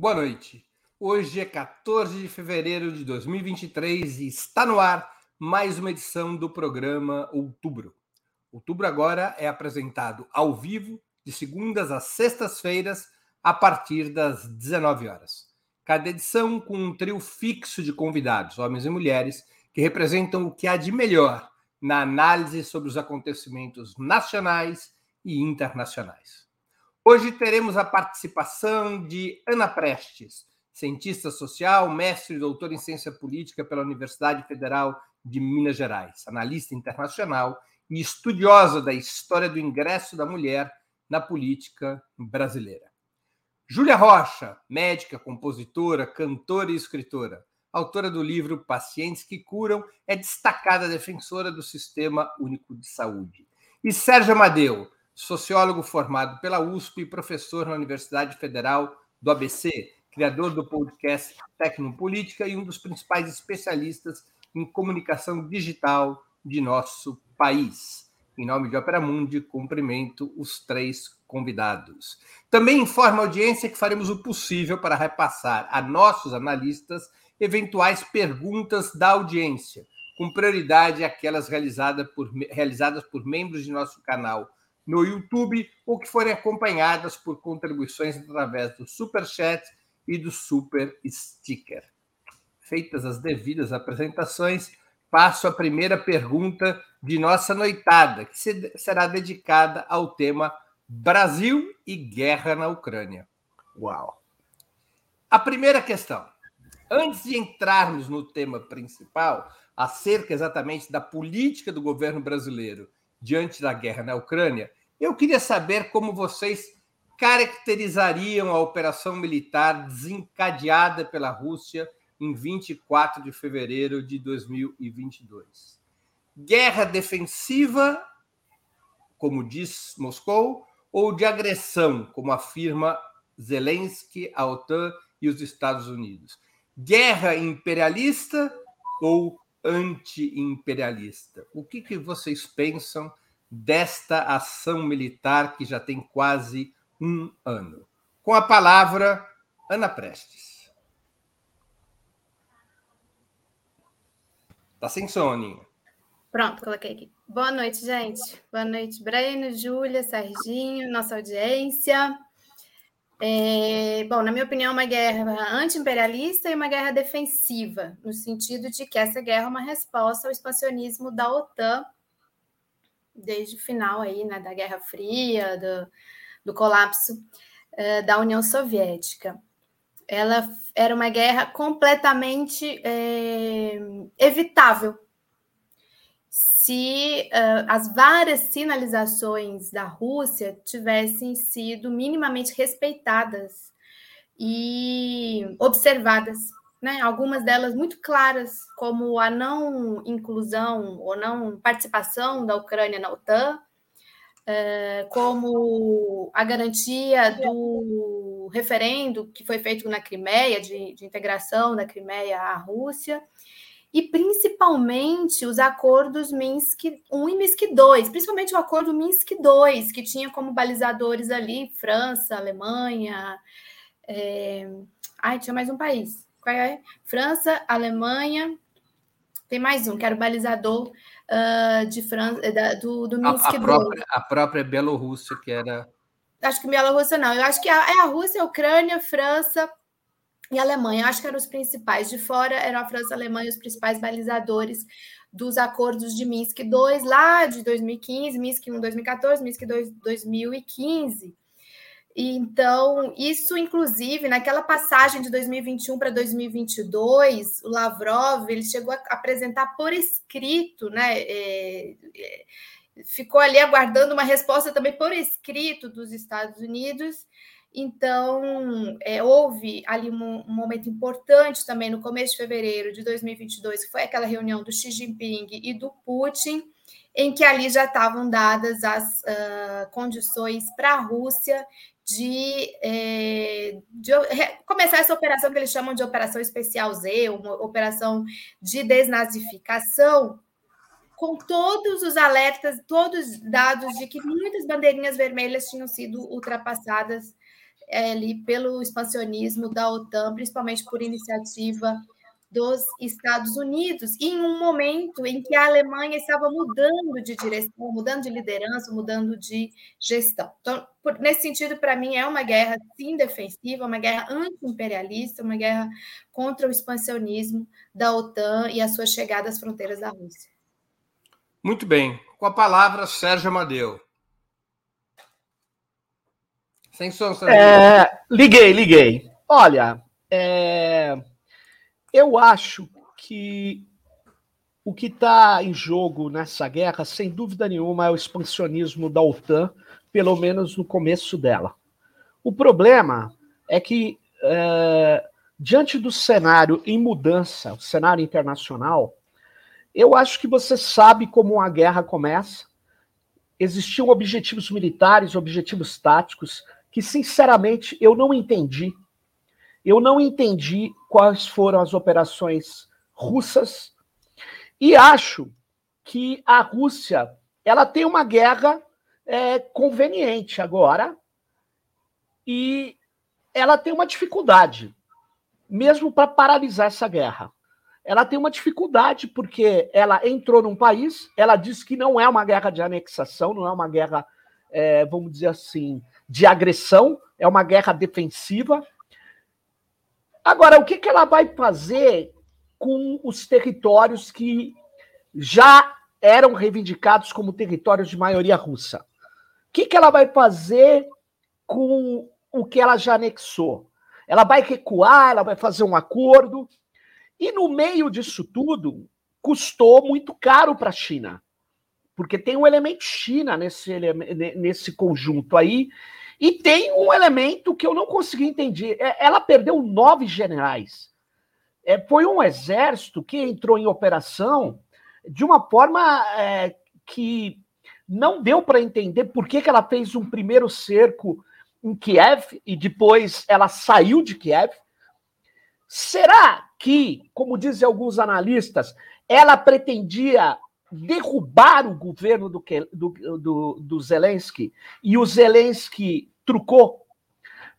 Boa noite. Hoje é 14 de fevereiro de 2023 e está no ar mais uma edição do programa Outubro. Outubro agora é apresentado ao vivo de segundas às sextas-feiras a partir das 19 horas. Cada edição com um trio fixo de convidados, homens e mulheres, que representam o que há de melhor na análise sobre os acontecimentos nacionais e internacionais. Hoje teremos a participação de Ana Prestes, cientista social, mestre e doutor em ciência política pela Universidade Federal de Minas Gerais, analista internacional e estudiosa da história do ingresso da mulher na política brasileira. Júlia Rocha, médica, compositora, cantora e escritora, autora do livro Pacientes que Curam, é destacada defensora do Sistema Único de Saúde. E Sérgio Amadeu, sociólogo formado pela USP e professor na Universidade Federal do ABC, criador do podcast Tecnopolítica e um dos principais especialistas em comunicação digital de nosso país. Em nome de Opera Mundi, cumprimento os três convidados. Também informa a audiência que faremos o possível para repassar a nossos analistas eventuais perguntas da audiência, com prioridade aquelas realizadas por, realizadas por membros de nosso canal no YouTube ou que forem acompanhadas por contribuições através do Super Chat e do Super Sticker. Feitas as devidas apresentações, passo a primeira pergunta de nossa noitada, que será dedicada ao tema Brasil e guerra na Ucrânia. Uau! A primeira questão. Antes de entrarmos no tema principal, acerca exatamente da política do governo brasileiro diante da guerra na Ucrânia, eu queria saber como vocês caracterizariam a operação militar desencadeada pela Rússia em 24 de fevereiro de 2022. Guerra defensiva, como diz Moscou, ou de agressão, como afirma Zelensky, a OTAN e os Estados Unidos? Guerra imperialista ou anti-imperialista? O que, que vocês pensam desta ação militar que já tem quase um ano. Com a palavra, Ana Prestes. Tá sem soninho. Pronto, coloquei aqui. Boa noite, gente. Boa noite, Breno, Júlia, Serginho, nossa audiência. É, bom, na minha opinião, é uma guerra anti-imperialista e uma guerra defensiva, no sentido de que essa guerra é uma resposta ao expansionismo da OTAN desde o final aí, né, da Guerra Fria, do, do colapso uh, da União Soviética. Ela era uma guerra completamente é, evitável se uh, as várias sinalizações da Rússia tivessem sido minimamente respeitadas e observadas né, algumas delas muito claras, como a não inclusão ou não participação da Ucrânia na OTAN, é, como a garantia do referendo que foi feito na Crimeia, de, de integração da Crimeia à Rússia, e principalmente os acordos Minsk 1 e Minsk 2, principalmente o acordo Minsk 2, que tinha como balizadores ali França, Alemanha, é... ai, tinha mais um país, é? França, Alemanha, tem mais um, que era o balizador uh, de França, da, do, do Minsk a, a própria, a própria Bielorrússia, que era. Acho que Bielorrússia não. Eu acho que a, é a Rússia, a Ucrânia, França e Alemanha. Eu acho que eram os principais. De fora eram a França e a Alemanha os principais balizadores dos acordos de Minsk II, lá de 2015, Minsk I 2014, Minsk II 2015. Então, isso, inclusive, naquela passagem de 2021 para 2022, o Lavrov ele chegou a apresentar por escrito, né? É, é, ficou ali aguardando uma resposta também por escrito dos Estados Unidos. Então, é, houve ali um, um, momento importante também no começo de fevereiro de 2022, que foi aquela reunião do Xi Jinping e do Putin, em que ali já estavam dadas as uh, condições para a Rússia de, é, de, começar essa operação que eles chamam de Operação Especial Z, uma operação de desnazificação, com todos os alertas, todos os dados de que muitas bandeirinhas vermelhas tinham sido ultrapassadas é, ali pelo expansionismo da OTAN, principalmente por iniciativa dos Estados Unidos, e em um momento em que a Alemanha estava mudando de direção, mudando de liderança, mudando de gestão. Então, por, nesse sentido, para mim, é uma guerra, sim, defensiva, uma guerra anti-imperialista, uma guerra contra o expansionismo da OTAN e a sua chegada às fronteiras da Rússia. Muito bem. Com a palavra, Sérgio Amadeu. Sem som, Sérgio. É, liguei, liguei. Olha, é, eu acho que o que está em jogo nessa guerra, sem dúvida nenhuma, é o expansionismo da OTAN, pelo menos no começo dela. O problema é que, é, diante do cenário em mudança, o cenário internacional, eu acho que você sabe como uma guerra começa. Existiam objetivos militares, objetivos táticos, que, sinceramente, eu não entendi eu não entendi quais foram as operações russas e acho que a Rússia ela tem uma guerra é, conveniente agora e ela tem uma dificuldade, mesmo para paralisar essa guerra. Ela tem uma dificuldade porque ela entrou num país, ela diz que não é uma guerra de anexação, não é uma guerra, é, vamos dizer assim, de agressão, é uma guerra defensiva, Agora, o que, que ela vai fazer com os territórios que já eram reivindicados como territórios de maioria russa? O que, que ela vai fazer com o que ela já anexou? Ela vai recuar, ela vai fazer um acordo. E no meio disso tudo, custou muito caro para a China. Porque tem um elemento China nesse, nesse conjunto aí, e tem um elemento que eu não consegui entender. É, ela perdeu nove generais. É, foi um exército que entrou em operação de uma forma é, que não deu para entender por que, que ela fez um primeiro cerco em Kiev e depois ela saiu de Kiev. Será que, como dizem alguns analistas, ela pretendia derrubar o governo do, do, do, do Zelensky e o Zelensky trucou.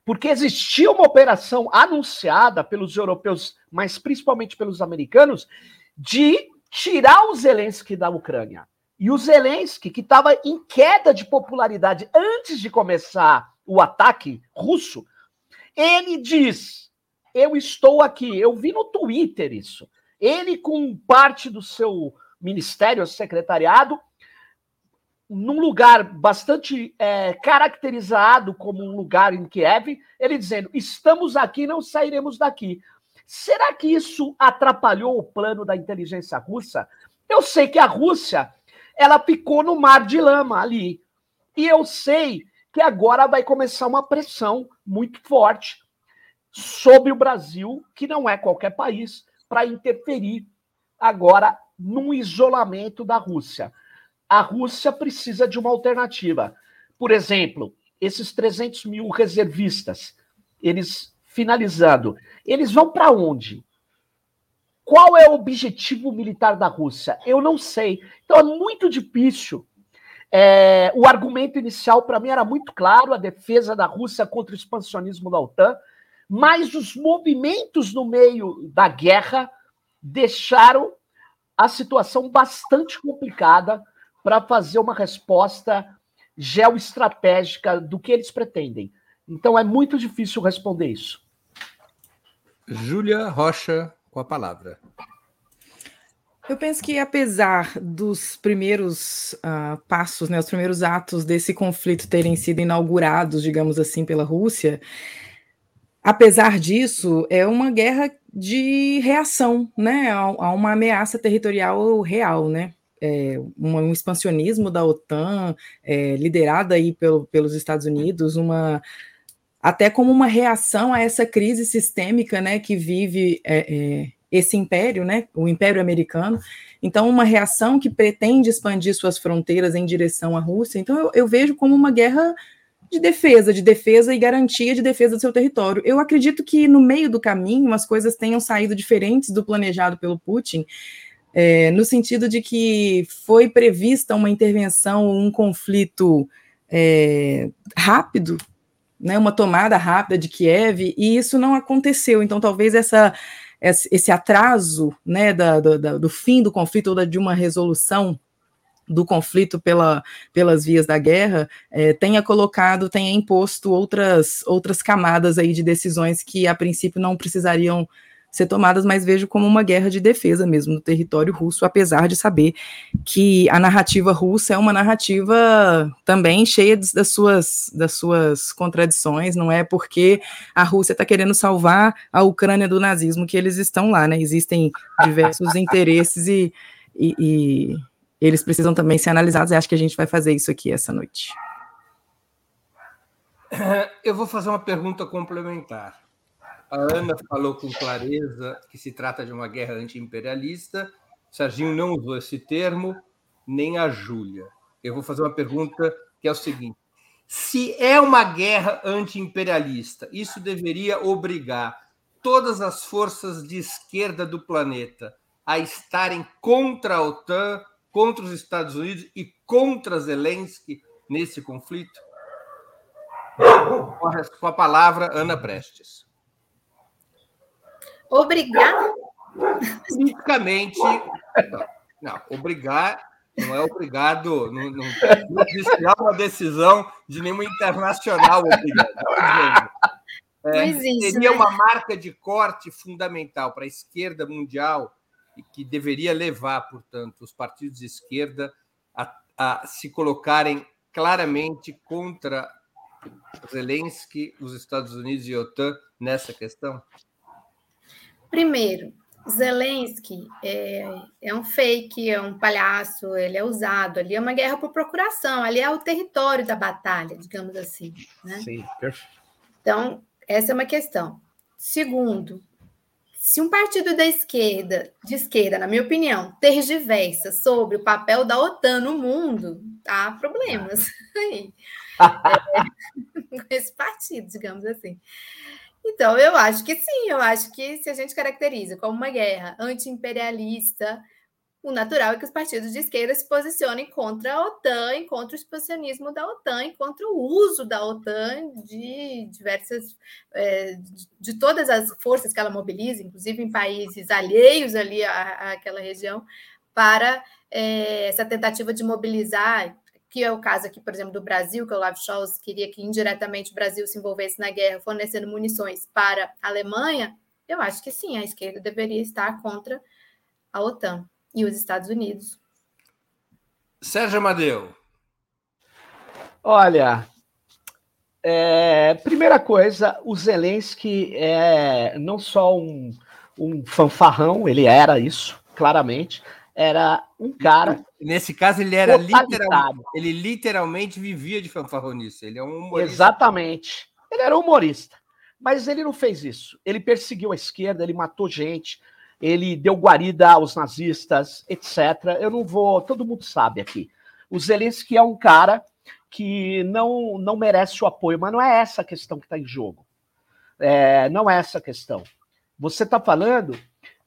Porque existia uma operação anunciada pelos europeus, mas principalmente pelos americanos, de tirar o Zelensky da Ucrânia. E o Zelensky, que estava em queda de popularidade antes de começar o ataque russo, ele diz: Eu estou aqui. Eu vi no Twitter isso. Ele, com parte do seu ministério, secretariado, num lugar bastante é, caracterizado como um lugar em Kiev, ele dizendo: estamos aqui, não sairemos daqui. Será que isso atrapalhou o plano da inteligência russa? Eu sei que a Rússia ela ficou no mar de lama ali. E eu sei que agora vai começar uma pressão muito forte sobre o Brasil, que não é qualquer país, para interferir agora no isolamento da Rússia a Rússia precisa de uma alternativa. Por exemplo, esses 300 mil reservistas, eles finalizando, eles vão para onde? Qual é o objetivo militar da Rússia? Eu não sei. Então é muito difícil. É, o argumento inicial para mim era muito claro: a defesa da Rússia contra o expansionismo da OTAN, mas os movimentos no meio da guerra deixaram a situação bastante complicada para fazer uma resposta geoestratégica do que eles pretendem. Então é muito difícil responder isso. Júlia Rocha, com a palavra. Eu penso que, apesar dos primeiros uh, passos, né, os primeiros atos desse conflito terem sido inaugurados, digamos assim, pela Rússia, apesar disso, é uma guerra de reação né, a, uma ameaça territorial real. Né? é, um, um, expansionismo da OTAN, é, liderada aí pelo, pelos Estados Unidos, uma até como uma reação a essa crise sistêmica né, que vive é, é, esse império, né, o Império Americano. Então, uma reação que pretende expandir suas fronteiras em direção à Rússia. Então, eu, eu vejo como uma guerra de defesa, de defesa e garantia de defesa do seu território. Eu acredito que no meio do caminho as coisas tenham saído diferentes do planejado pelo Putin é, no sentido de que foi prevista uma intervenção, um conflito é, rápido, né, uma tomada rápida de Kiev, e isso não aconteceu. Então, talvez essa, esse atraso né, da, da, do fim do conflito ou de uma resolução do conflito pela, pelas vias da guerra é, tenha colocado, tenha imposto outras, outras camadas aí de decisões que a princípio não precisariam ser tomadas, mas vejo como uma guerra de defesa mesmo no território russo, apesar de saber que a narrativa russa é uma narrativa também cheia das suas, das suas contradições, não é porque a Rússia está querendo salvar a Ucrânia do nazismo que eles estão lá, né? Existem diversos interesses e, e, e eles precisam também ser analisados, e acho que a gente vai fazer isso aqui essa noite. Eu vou fazer uma pergunta complementar. A Ana falou com clareza que se trata de uma guerra anti-imperialista. Serginho não usou esse termo, nem a Júlia. Eu vou fazer uma pergunta que é o seguinte: se é uma guerra anti-imperialista, isso deveria obrigar todas as forças de esquerda do planeta a estarem contra a OTAN, contra os Estados Unidos e contra Zelensky nesse conflito? Com a palavra, Ana Prestes. Obrigar? Politicamente. Não, obrigar não é obrigado. Não, não, não existe uma decisão de nenhuma internacional obrigado. É, existe, seria né? uma marca de corte fundamental para a esquerda mundial e que deveria levar, portanto, os partidos de esquerda a, a se colocarem claramente contra Zelensky, os Estados Unidos e a OTAN nessa questão? Primeiro, Zelensky é, é, um fake, é um palhaço, ele é usado ali, é uma guerra por procuração, ali é o território da batalha, digamos assim. Né? Sim, perfeito. Então, essa é uma questão. Segundo, se um partido da esquerda, de esquerda, na minha opinião, tergiversa sobre o papel da OTAN no mundo, há problemas aí. é, com esse partido, digamos assim. Então, eu acho que sim, eu acho que se a gente caracteriza como uma guerra anti-imperialista, o natural é que os partidos de esquerda se posicionem contra a OTAN contra o expansionismo da OTAN contra o uso da OTAN de diversas, é, de todas as forças que ela mobiliza, inclusive em países alheios ali à, àquela região, para é, essa tentativa de mobilizar que é o caso aqui, por exemplo, do Brasil, que o Olaf Scholz queria que indiretamente o Brasil se envolvesse na guerra, fornecendo munições para a Alemanha, eu acho que sim, a esquerda deveria estar contra a OTAN e os Estados Unidos. Sérgio Amadeu. Olha, é, primeira coisa, o Zelensky é não só um, um fanfarrão, ele era isso, claramente, era um cara. Nesse caso, ele era literalmente, ele literalmente vivia de fanfarronice. Ele é um humorista. Exatamente. Ele era humorista. Mas ele não fez isso. Ele perseguiu a esquerda, ele matou gente, ele deu guarida aos nazistas, etc. Eu não vou. Todo mundo sabe aqui. O Zelensky é um cara que não, não merece o apoio, mas não é essa a questão que está em jogo. É, não é essa a questão. Você está falando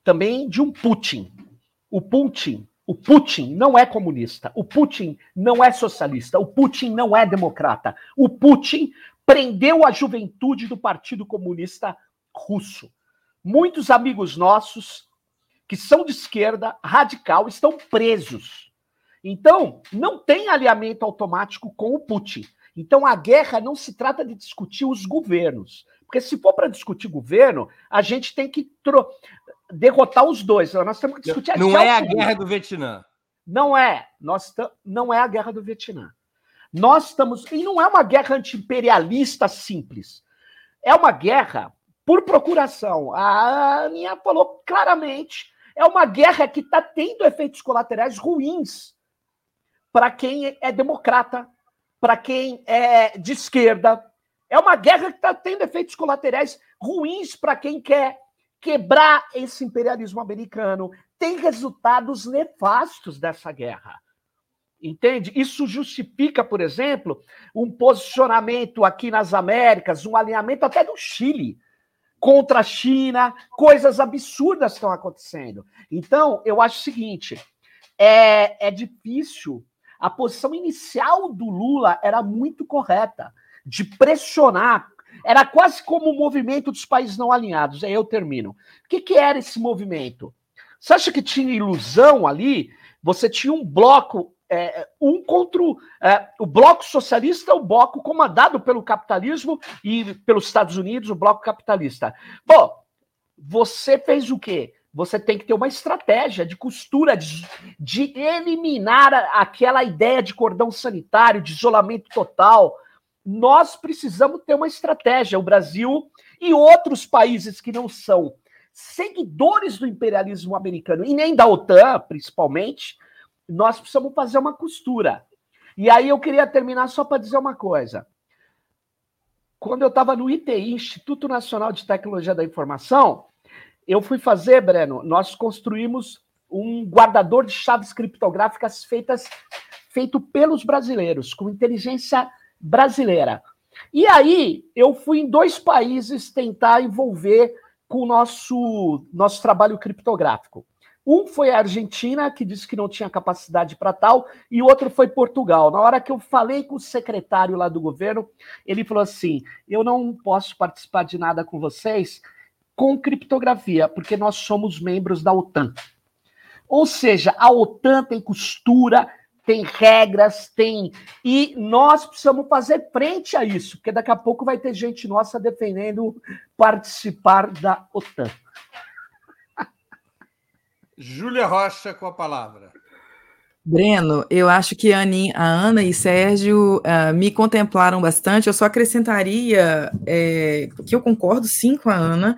também de um Putin, o Putin, o Putin não é comunista, o Putin não é socialista, o Putin não é democrata. O Putin prendeu a juventude do Partido Comunista Russo. Muitos amigos nossos que são de esquerda radical estão presos. Então, não tem alinhamento automático com o Putin. Então, a guerra não se trata de discutir os governos. Porque se for para discutir governo, a gente tem que derrotar os dois. Nós temos que discutir a Não é a guerra do Vietnã. Não é. Nós não é a guerra do Vietnã. Nós estamos. E não é uma guerra anti-imperialista simples. É uma guerra por procuração. A Aninha falou claramente. É uma guerra que está tendo efeitos colaterais ruins para quem é democrata, para quem é de esquerda. É uma guerra que está tendo efeitos colaterais ruins para quem quer quebrar esse imperialismo americano. Tem resultados nefastos dessa guerra. Entende? Isso justifica, por exemplo, um posicionamento aqui nas Américas, um alinhamento até do Chile contra a China, coisas absurdas estão acontecendo. Então, eu acho o seguinte: é, é difícil. A posição inicial do Lula era muito correta. de pressionar. Era quase como o movimento dos países não alinhados. Aí eu termino. O que, que era esse movimento? Você acha que tinha ilusão ali? Você tinha um bloco, é, um contra o, é, o bloco socialista, o bloco comandado pelo capitalismo e pelos Estados Unidos, o bloco capitalista. Bom, você fez o quê? Você tem que ter uma estratégia de costura, de, de eliminar aquela ideia de cordão sanitário, de isolamento total. Nós precisamos ter uma estratégia. O Brasil e outros países que não são seguidores do imperialismo americano e nem da OTAN, principalmente, nós precisamos fazer uma costura. E aí eu queria terminar só para dizer uma coisa. Quando eu estava no ITI, Instituto Nacional de Tecnologia da Informação, eu fui fazer, Breno, nós construímos um guardador de chaves criptográficas feitas feito pelos brasileiros, com inteligência brasileira. E aí eu fui em dois países tentar envolver com o nosso, nosso trabalho criptográfico. Um foi a Argentina, que disse que não tinha capacidade para tal, e o outro foi Portugal. Na hora que eu falei com o secretário lá do governo, ele falou assim: eu não posso participar de nada com vocês, com criptografia, porque nós somos membros da OTAN. Ou seja, a OTAN tem costura, tem regras, tem. E nós precisamos fazer frente a isso, porque daqui a pouco vai ter gente nossa defendendo participar da OTAN. Júlia Rocha com a palavra. Breno, eu acho que a, Ana e Sérgio uh, me contemplaram bastante. Eu só acrescentaria é, que eu concordo sim com a Ana,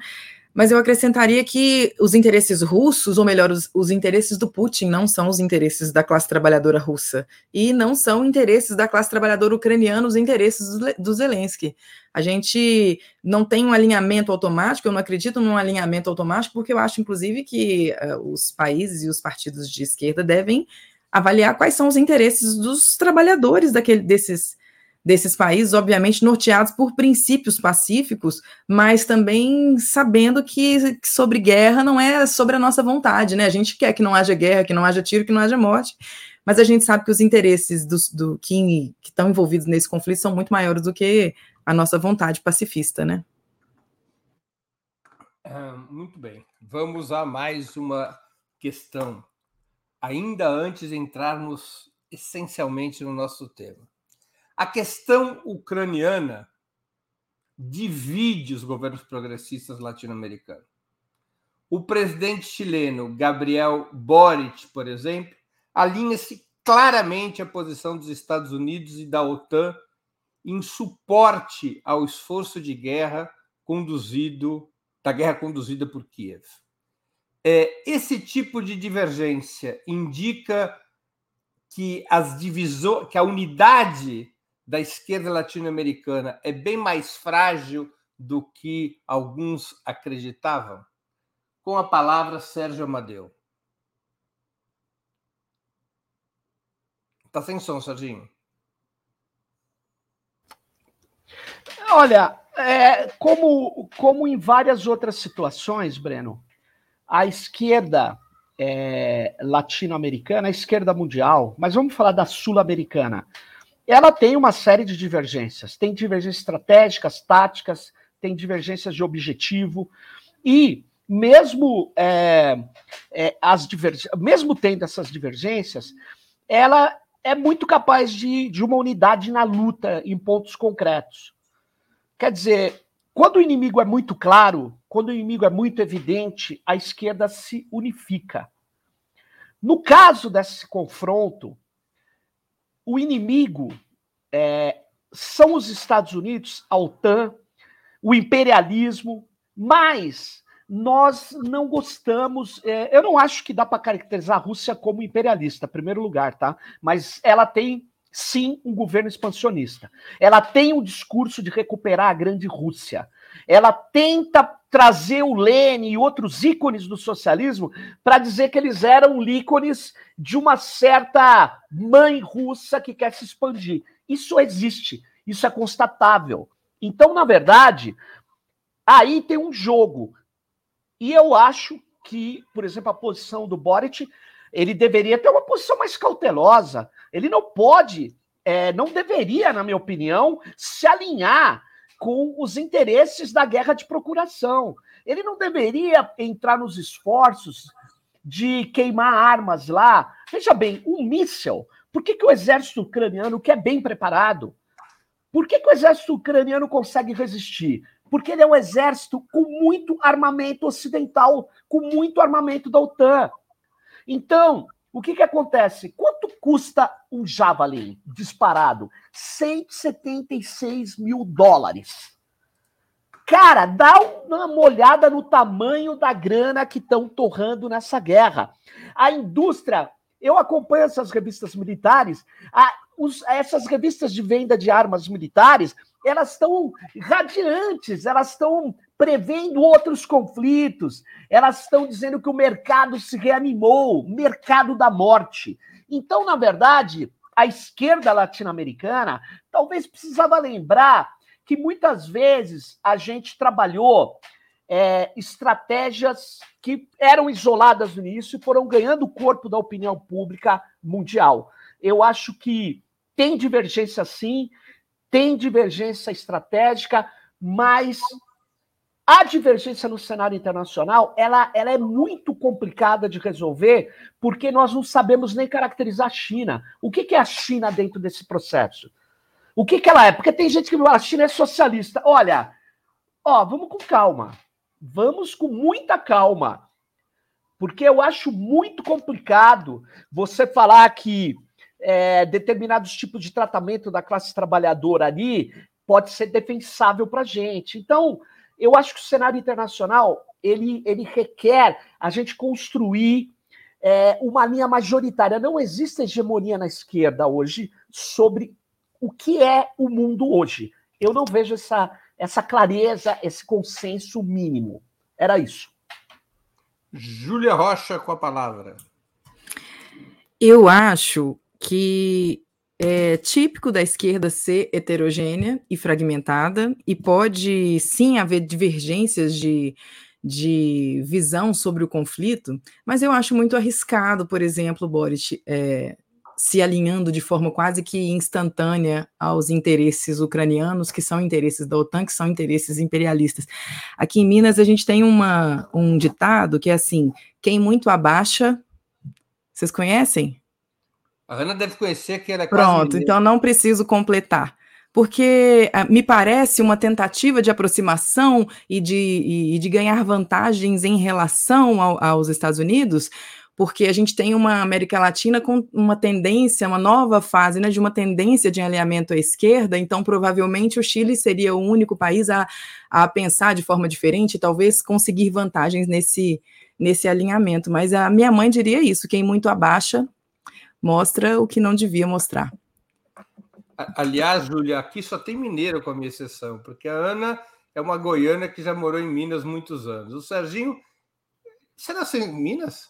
mas eu acrescentaria que os interesses russos, ou melhor, os, os, interesses do Putin, não são os interesses da classe trabalhadora russa, e não são interesses da classe trabalhadora ucraniana, os interesses do, do Zelensky. A gente não tem um alinhamento automático, eu não acredito num alinhamento automático, porque eu acho, inclusive, que uh, os países e os partidos de esquerda devem avaliar quais são os interesses dos trabalhadores daquele, desses, desses países, obviamente norteados por princípios pacíficos, mas também sabendo que, que, sobre guerra não é sobre a nossa vontade, né? A gente quer que não haja guerra, que não haja tiro, que não haja morte, mas a gente sabe que os interesses dos, do, que, estão envolvidos nesse conflito são muito maiores do que a nossa vontade pacifista, né? Ah, muito bem. Vamos a mais uma questão ainda antes de entrarmos essencialmente no nosso tema. A questão ucraniana divide os governos progressistas latino-americanos. O presidente chileno Gabriel Boric, por exemplo, alinha-se claramente à posição dos Estados Unidos e da OTAN em suporte ao esforço de guerra conduzido da guerra conduzida por Kiev. É, esse tipo de divergência indica que as divisões, que a unidade da esquerda latino-americana é bem mais frágil do que alguns acreditavam? Com a palavra, Sérgio Amadeu. Tá sem som, Serginho. Olha, é, como, como em várias outras situações, Breno, a esquerda é, latino-americana, a esquerda mundial, mas vamos falar da sul-americana, ela tem uma série de divergências. Tem divergências estratégicas, táticas, tem divergências de objetivo, e mesmo é, é, as mesmo tendo essas divergências, ela é muito capaz de, de uma unidade na luta em pontos concretos. Quer dizer, quando o inimigo é muito claro, quando o inimigo é muito evidente, a esquerda se unifica. No caso desse confronto, o inimigo é, são os Estados Unidos, a OTAN, o imperialismo, mas nós não gostamos. É, eu não acho que dá para caracterizar a Rússia como imperialista, em primeiro lugar, tá? Mas ela tem sim, um governo expansionista. Ela tem um discurso de recuperar a grande Rússia. Ela tenta trazer o Lenin e outros ícones do socialismo para dizer que eles eram ícones de uma certa mãe russa que quer se expandir. Isso existe, isso é constatável. Então, na verdade, aí tem um jogo. E eu acho que, por exemplo, a posição do Boric, ele deveria ter uma posição mais cautelosa. Ele não pode é, não deveria, na minha opinião, se alinhar com os interesses da guerra de procuração. Ele não deveria entrar nos esforços de queimar armas lá. Veja bem, um míssel. Por que, que o exército ucraniano, que é bem preparado, por que, que o exército ucraniano consegue resistir? Porque ele é um exército com muito armamento ocidental, com muito armamento da OTAN. Então, o que, que acontece? Quanto custa um Javelin disparado? 176 mil dólares. Cara, dá uma olhada no tamanho da grana que estão torrando nessa guerra. A indústria, eu acompanho essas revistas militares, a, os, essas revistas de venda de armas militares, elas estão radiantes, elas estão prevendo outros conflitos, elas estão dizendo que o mercado se reanimou, mercado da morte. Então, na verdade, a esquerda latino-americana talvez precisava lembrar que muitas vezes a gente trabalhou é, estratégias que eram isoladas no início e foram ganhando corpo da opinião pública mundial. Eu acho que tem divergência sim, tem divergência estratégica, mas a divergência no cenário internacional ela, ela é muito complicada de resolver porque nós não sabemos nem caracterizar a China. O que, que é a China dentro desse processo? O que, que ela é? Porque tem gente que fala a China é socialista. Olha, ó, vamos com calma. Vamos com muita calma. Porque eu acho muito complicado você falar que é, determinados tipos de tratamento da classe trabalhadora ali pode ser defensável para gente. Então, eu acho que o cenário internacional ele, ele requer a gente construir é, uma linha majoritária. Não existe hegemonia na esquerda hoje sobre o que é o mundo hoje. Eu não vejo essa, essa clareza, esse consenso mínimo. Era isso. Júlia Rocha com a palavra. Eu acho que é típico da esquerda ser heterogênea e fragmentada, e pode sim haver divergências de, de visão sobre o conflito, mas eu acho muito arriscado, por exemplo, Boris, é, se alinhando de forma quase que instantânea aos interesses ucranianos, que são interesses da OTAN, que são interesses imperialistas. Aqui em Minas, a gente tem uma, um ditado que é assim: quem muito abaixa. Vocês conhecem? A Ana deve conhecer que ela é Pronto, então não preciso completar. Porque ah, me parece uma tentativa de aproximação e de, e, de ganhar vantagens em relação ao, aos Estados Unidos, porque a gente tem uma América Latina com uma tendência, uma nova fase, né, de uma tendência de alinhamento à esquerda, então provavelmente o Chile seria o único país a, a pensar de forma diferente, talvez conseguir vantagens nesse, nesse alinhamento. Mas a minha mãe diria isso: quem muito abaixa mostra o que não devia mostrar. Aliás, Júlia, aqui só tem mineiro com a minha exceção, porque a Ana é uma goiana que já morou em Minas muitos anos. O Serginho, você nasceu em Minas?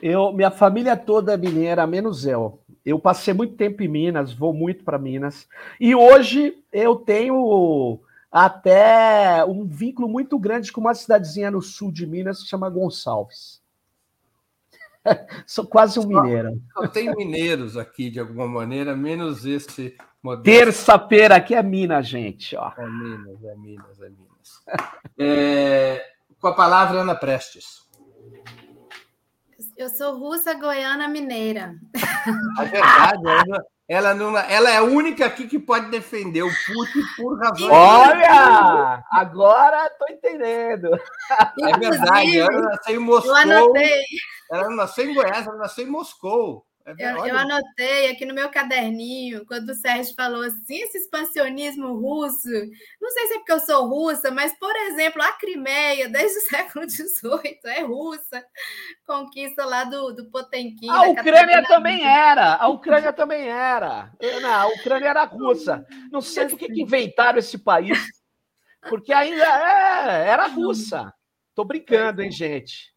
Eu, minha família toda é mineira, menos eu. Eu passei muito tempo em Minas, vou muito para Minas. E hoje eu tenho até um vínculo muito grande com uma cidadezinha no sul de Minas que chama Gonçalves. Sou quase um mineiro. Só tem mineiros aqui, de alguma maneira, menos esse modelo. Terça-feira aqui é Minas, gente. Ó. É Minas, é Minas, é Minas. É, com a palavra, Ana Prestes. Eu sou russa, goiana, mineira. É verdade, ela, ela, não, ela é a única aqui que pode defender o Putin por razão. Olha! Agora estou entendendo. É verdade, ela nasceu em Moscou. Eu anotei. Ela não nasceu em Goiás, ela nasceu em Moscou. É eu, eu, anotei aqui no meu caderninho, quando o Sérgio falou assim, esse expansionismo russo, não sei se é porque eu sou russa, mas, por exemplo, a Crimeia, desde o século XVIII, é russa, conquista lá do, do Potemkin. A Ucrânia também era, a Ucrânia também era. Não, a Ucrânia era russa. Não sei por que inventaram esse país, porque ainda é, era russa. Tô brincando, hein, gente.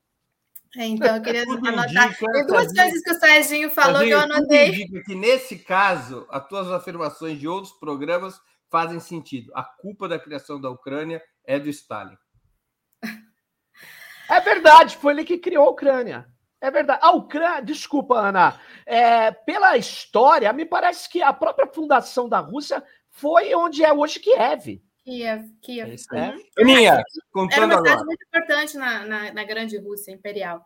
É, então, eu queria anotar. Tem duas coisas que o Serginho falou Serginho, que eu anotei. Indica que, nesse caso, as tuas afirmações de outros programas fazem sentido. A culpa da criação da Ucrânia é do Stalin. É verdade, foi ele que criou a Ucrânia. É verdade. A Ucrânia, desculpa, Ana, é, pela história, me parece que a própria fundação da Rússia foi onde é hoje Kiev. Kiev, Kiev. É isso, é. Aninha, contando Era uma cidade agora. muito importante na, na, na Grande Rússia Imperial.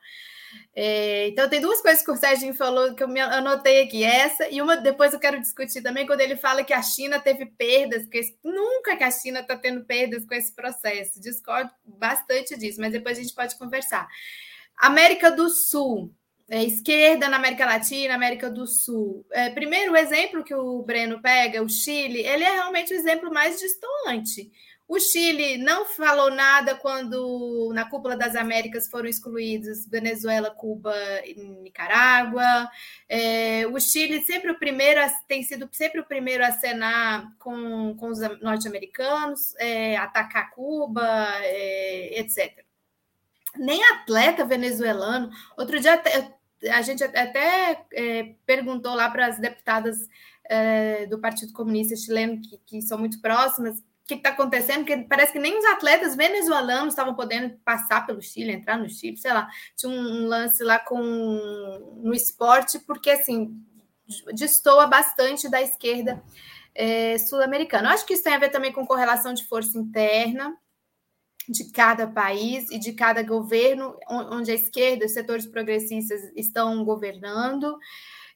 É, então, tem duas coisas que o Serginho falou que eu me anotei aqui. Essa, e uma depois eu quero discutir também, quando ele fala que a China teve perdas, porque nunca que a China está tendo perdas com esse processo. Discordo bastante disso, mas depois a gente pode conversar. América do Sul, é, esquerda na América Latina, América do Sul. É, primeiro, o exemplo que o Breno pega, o Chile, ele é realmente o exemplo mais distante. O Chile não falou nada quando na cúpula das Américas foram excluídos Venezuela, Cuba e Nicarágua. É, o Chile sempre o primeiro a, tem sido sempre o primeiro a acenar com, com os norte-americanos, é, atacar Cuba, é, etc. Nem atleta venezuelano. Outro dia a gente até é, perguntou lá para as deputadas é, do Partido Comunista Chileno, que, que são muito próximas, o que está acontecendo, porque parece que nem os atletas venezuelanos estavam podendo passar pelo Chile, entrar no Chile, sei lá. Tinha um lance lá com no esporte, porque assim destoa bastante da esquerda é, sul-americana. Acho que isso tem a ver também com correlação de força interna de cada país e de cada governo, onde a esquerda, os setores progressistas estão governando.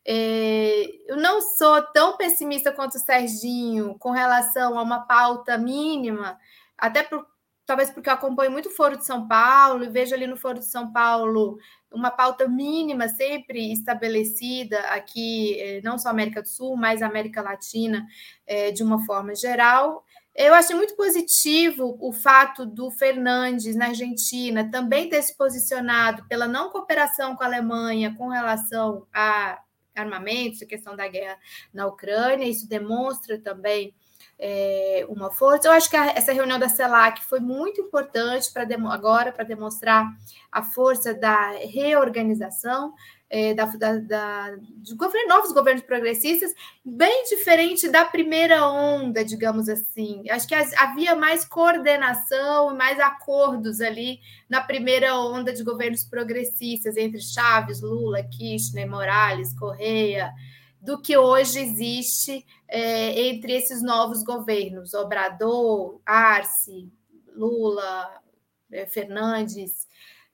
É, eu não sou tão pessimista quanto o Serginho com relação a uma pauta mínima, até por, talvez porque eu acompanho muito o Foro de São Paulo e vejo ali no Foro de São Paulo uma pauta mínima sempre estabelecida aqui, é, não só América do Sul, mas América Latina é, de uma forma geral. Eu achei muito positivo o fato do Fernandes, na Argentina, também ter se posicionado pela não cooperação com a Alemanha com relação a armamentos, a questão da guerra na Ucrânia. Isso demonstra também é, uma força. Eu acho que a, essa reunião da CELAC foi muito importante para agora para demonstrar a força da reorganização é, da, da, da, de novos governos progressistas, bem diferente da primeira onda, digamos assim. Acho que as, havia mais coordenação e mais acordos ali na primeira onda de governos progressistas, entre Chaves, Lula, Kirchner, Morales, Correia, do que hoje existe é, entre esses novos governos, Obrador, Arce, Lula, é, Fernandes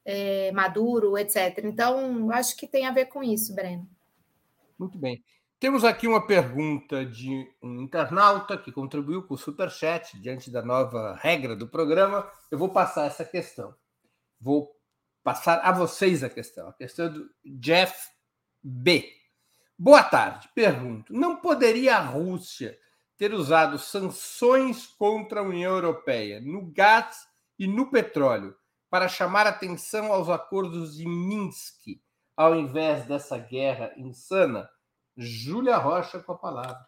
é, Maduro, etc. Então, acho que tem a ver com isso, Breno. Muito bem. Temos aqui uma pergunta de um internauta que contribuiu com o Superchat diante da nova regra do programa. Eu vou passar essa questão. Vou passar a vocês a questão. A questão do Jeff B. Boa tarde. Pergunto: não poderia a Rússia ter usado sanções contra a União Europeia no gás e no petróleo para chamar atenção aos acordos de Minsk, ao invés dessa guerra insana? Júlia Rocha com a palavra.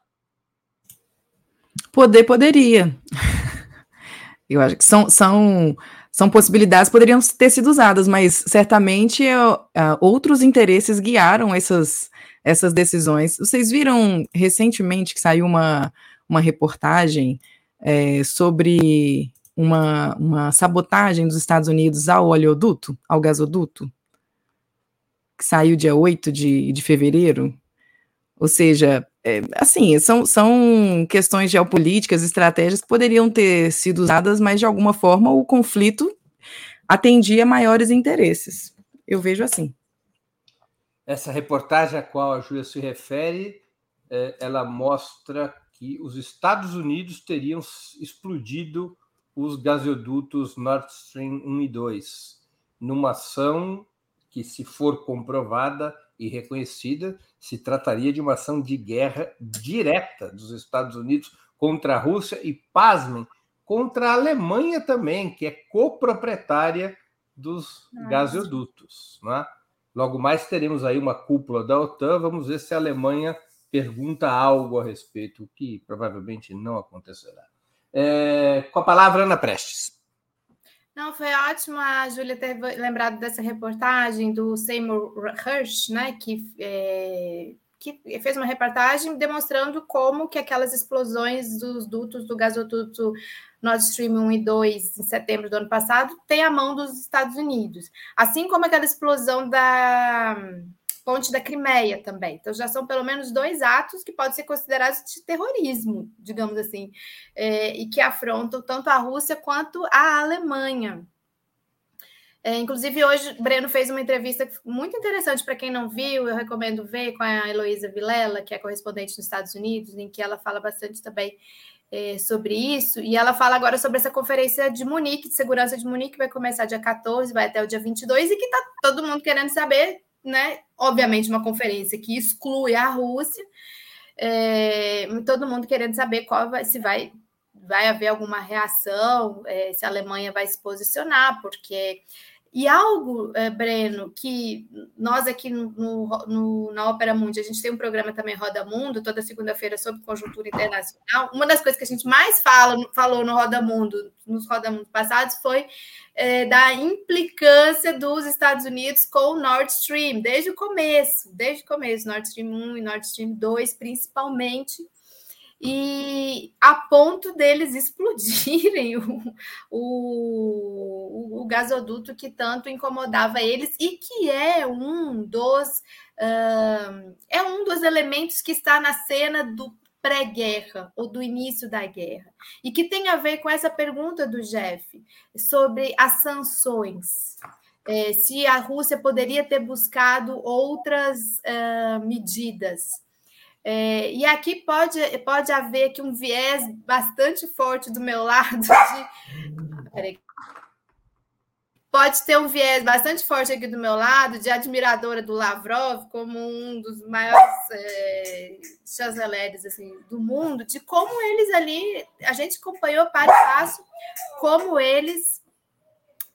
Poder poderia. Eu acho que são, são, são possibilidades que poderiam ter sido usadas, mas certamente uh, outros interesses guiaram essas, essas decisões. Vocês viram recentemente que saiu uma, uma reportagem é, sobre uma, uma sabotagem dos Estados Unidos ao oleoduto, ao gasoduto, que saiu dia 8 de, de fevereiro. Ou seja, é, assim, são, são questões geopolíticas, estratégias que poderiam ter sido usadas, mas de alguma forma o conflito atendia maiores interesses. Eu vejo assim. Essa reportagem a qual a Júlia se refere, é, ela mostra que os Estados Unidos teriam explodido os gasodutos Nord Stream 1 e 2, numa ação que, se for comprovada e reconhecida, se trataria de uma ação de guerra direta dos Estados Unidos contra a Rússia e, pasmem, contra a Alemanha também, que é coproprietária dos Nossa. gasodutos. Né? Logo mais teremos aí uma cúpula da OTAN, vamos ver se a Alemanha pergunta algo a respeito, o que provavelmente não acontecerá. É, com a palavra, Ana Prestes. Não, foi ótimo a Júlia ter lembrado dessa reportagem do Seymour Hersh, né, que é, que fez uma reportagem demonstrando como que aquelas explosões dos dutos do gasoduto Nord Stream 1 e 2 em setembro do ano passado tem a mão dos Estados Unidos, assim como aquela explosão da ponte da Crimeia também. Então já são pelo menos dois atos que podem ser considerados de terrorismo, digamos assim, é, e que afrontam tanto a Rússia quanto a Alemanha. É, inclusive, hoje, Breno fez uma entrevista muito interessante para quem não viu, eu recomendo ver, com a Heloísa Vilela, que é correspondente nos Estados Unidos, em que ela fala bastante também é, sobre isso. E ela fala agora sobre essa conferência de Munique, de segurança de Munique, que vai começar dia 14, vai até o dia 22, e que está todo mundo querendo saber, né? Obviamente, uma conferência que exclui a Rússia, é, todo mundo querendo saber qual vai, se vai vai haver alguma reação, é, se a Alemanha vai se posicionar, porque e algo, é, Breno, que nós aqui no, no, na Ópera Mundi, a gente tem um programa também Roda Mundo, toda segunda-feira sobre conjuntura internacional. Uma das coisas que a gente mais fala, falou no Roda Mundo, nos Roda Mundo passados, foi é, da implicância dos Estados Unidos com o Nord Stream, desde o começo, desde o começo, Nord Stream 1 e Nord Stream 2, principalmente e a ponto deles explodirem o, o, o, gasoduto que tanto incomodava eles e que é um dos uh, é um dos elementos que está na cena do pré-guerra ou do início da guerra e que tem a ver com essa pergunta do Jeff sobre as sanções. É, se a Rússia poderia ter buscado outras uh, medidas é, e aqui pode, pode haver aqui um viés bastante forte do meu lado de. Pode ter um viés bastante forte aqui do meu lado de admiradora do Lavrov como um dos maiores é, chanceleres assim, do mundo, de como eles ali, a gente acompanhou para e passo, como eles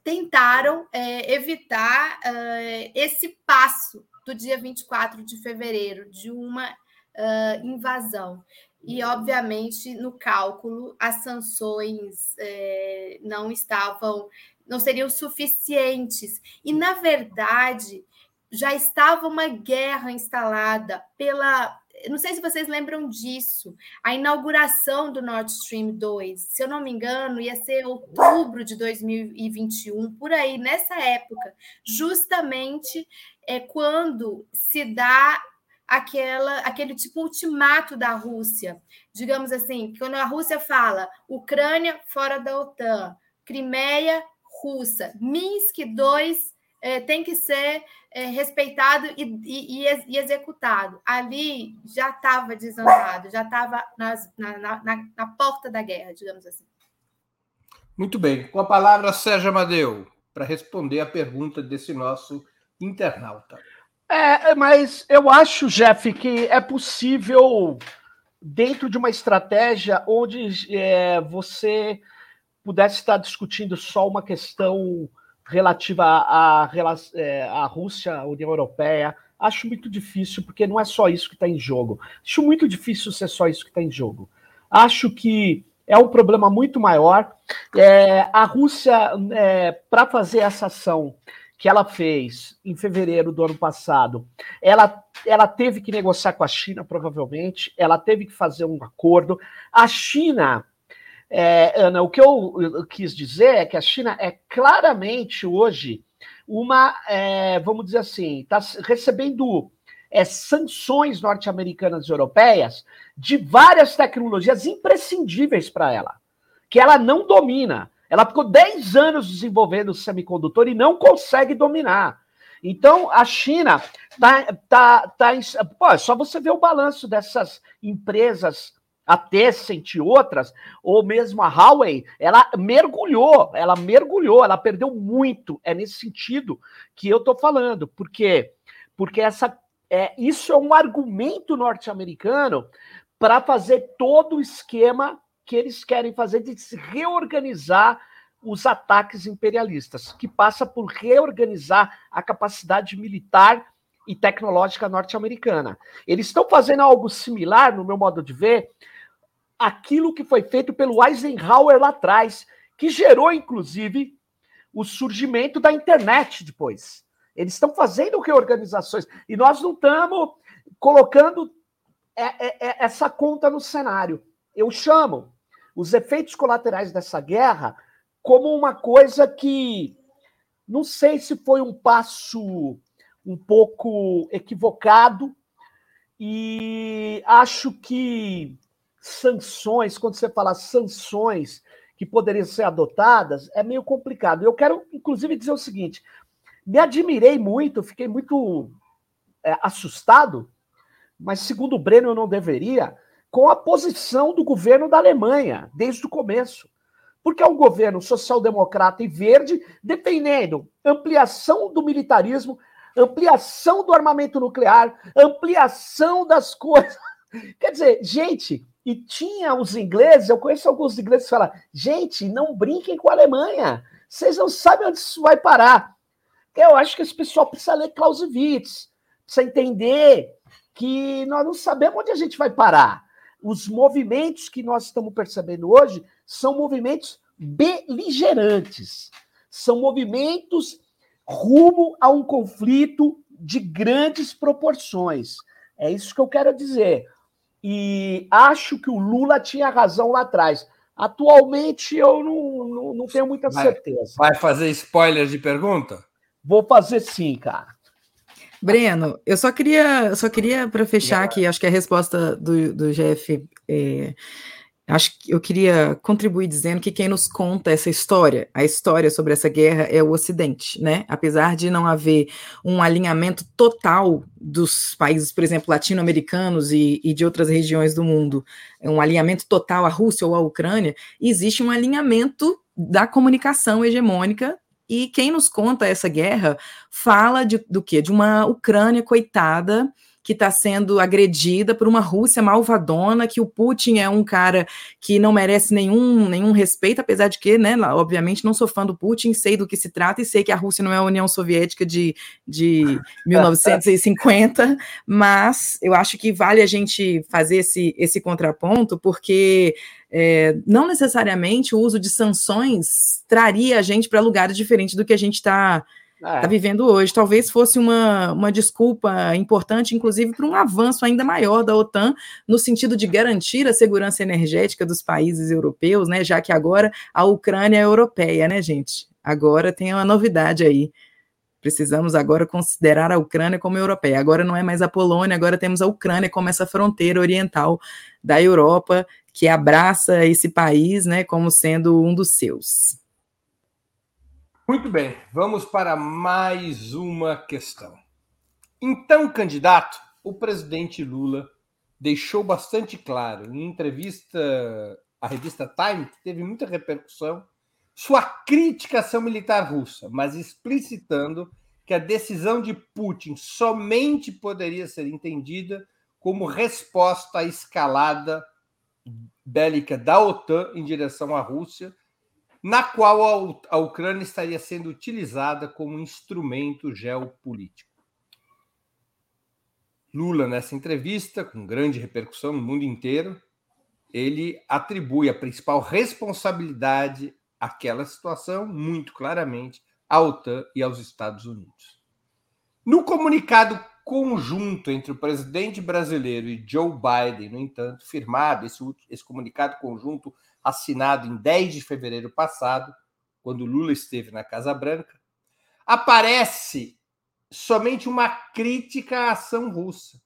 tentaram é, evitar é, esse passo do dia 24 de fevereiro, de uma uh, invasão. E, obviamente, no cálculo, as sanções é, não estavam, não seriam suficientes. E, na verdade, já estava uma guerra instalada pela. Não sei se vocês lembram disso. A inauguração do Nord Stream 2, se eu não me engano, ia ser outubro de 2021, por aí, nessa época, justamente é quando se dá aquela, aquele tipo ultimato da Rússia. Digamos assim, quando a Rússia fala Ucrânia fora da OTAN, Crimeia russa, Minsk II é, tem que ser é, respeitado e, e, e, executado. Ali já estava desandado, já estava na, na, na, porta da guerra, digamos assim. Muito bem. Com a palavra, Sérgio Amadeu, para responder a pergunta desse nosso internauta. É, é, mas eu acho, Jeff, que é possível, dentro de uma estratégia onde é, você pudesse estar discutindo só uma questão relativa à, à, é, Rússia, à União Europeia, acho muito difícil, porque não é só isso que está em jogo. Acho muito difícil ser só isso que está em jogo. Acho que é um problema muito maior. É, a Rússia, é, para fazer essa ação, que ela fez em fevereiro do ano passado, ela, ela teve que negociar com a China, provavelmente, ela teve que fazer um acordo. A China, é, Ana, o que eu, eu, quis dizer é que a China é claramente hoje uma, é, vamos dizer assim, está recebendo é, sanções norte-americanas e europeias de várias tecnologias imprescindíveis para ela, que ela não domina. Ela ficou 10 anos desenvolvendo o semicondutor e não consegue dominar. Então, a China tá, tá, tá pô, é só você ver o balanço dessas empresas, a Tencent e outras, ou mesmo a Huawei, ela mergulhou, ela mergulhou, ela perdeu muito. É nesse sentido que eu estou falando, porque porque essa é, isso é um argumento norte-americano para fazer todo o esquema que eles querem fazer de se reorganizar os ataques imperialistas, que passa por reorganizar a capacidade militar e tecnológica norte-americana. Eles estão fazendo algo similar, no meu modo de ver, aquilo que foi feito pelo Eisenhower lá atrás, que gerou, inclusive, o surgimento da internet depois. Eles estão fazendo reorganizações. E nós não estamos colocando é, é, é, essa conta no cenário. Eu chamo os efeitos colaterais dessa guerra como uma coisa que não sei se foi um passo um pouco equivocado e acho que sanções, quando você fala sanções que poderiam ser adotadas, é meio complicado. Eu quero, inclusive, dizer o seguinte: me admirei muito, fiquei muito é, assustado, mas segundo o Breno eu não deveria, com a posição do governo da Alemanha, desde o começo. Porque é um governo social-democrata e verde defendendo ampliação do militarismo, ampliação do armamento nuclear, ampliação das coisas. Quer dizer, gente, e tinha os ingleses, eu conheço alguns ingleses que falam: gente, não brinquem com a Alemanha, vocês não sabem onde isso vai parar. Eu acho que esse pessoal precisa ler Clausewitz, precisa entender que nós não sabemos onde a gente vai parar. Os movimentos que nós estamos percebendo hoje são movimentos beligerantes, são movimentos rumo a um conflito de grandes proporções. É isso que eu quero dizer. E acho que o Lula tinha razão lá atrás. Atualmente eu não, não, não tenho muita vai, certeza. Vai fazer spoiler de pergunta? Vou fazer sim, cara. Breno, eu só queria, só queria para fechar aqui, acho que a resposta do, do Jeff é, Acho que eu queria contribuir dizendo que quem nos conta essa história, a história sobre essa guerra é o Ocidente, né? Apesar de não haver um alinhamento total dos países, por exemplo, latino-americanos e, e, de outras regiões do mundo, um alinhamento total à Rússia ou à Ucrânia, existe um alinhamento da comunicação hegemônica e quem nos conta essa guerra fala de, do quê? De uma Ucrânia coitada que está sendo agredida por uma Rússia malvadona, que o Putin é um cara que não merece nenhum, nenhum respeito, apesar de que, né, obviamente não sou fã do Putin, sei do que se trata e sei que a Rússia não é a União Soviética de, de 1950, mas eu acho que vale a gente fazer esse, esse contraponto, porque é, não necessariamente o uso de sanções traria a gente para lugares diferentes do que a gente está está é. vivendo hoje. Talvez fosse uma, uma desculpa importante, inclusive, para um avanço ainda maior da OTAN, no sentido de garantir a segurança energética dos países europeus, né? Já que agora a Ucrânia é europeia, né, gente? Agora tem uma novidade aí. Precisamos agora considerar a Ucrânia como europeia. Agora não é mais a Polônia, agora temos a Ucrânia como essa fronteira oriental da Europa que abraça esse país, né, como sendo um dos seus. Muito bem, vamos para mais uma questão. Então, candidato, o presidente Lula deixou bastante claro em entrevista à revista Time, que teve muita repercussão, sua crítica à ação militar russa, mas explicitando que a decisão de Putin somente poderia ser entendida como resposta à escalada bélica da OTAN em direção à Rússia na qual a, Ucrânia estaria sendo utilizada como instrumento geopolítico. Lula, nessa entrevista, com grande repercussão no mundo inteiro, ele atribui a principal responsabilidade àquela situação, muito claramente, à OTAN e aos Estados Unidos. No comunicado conjunto entre o presidente brasileiro e Joe Biden, no entanto, firmado, esse, esse comunicado conjunto assinado em 10 de fevereiro passado, quando Lula esteve na Casa Branca, aparece somente uma crítica à ação russa,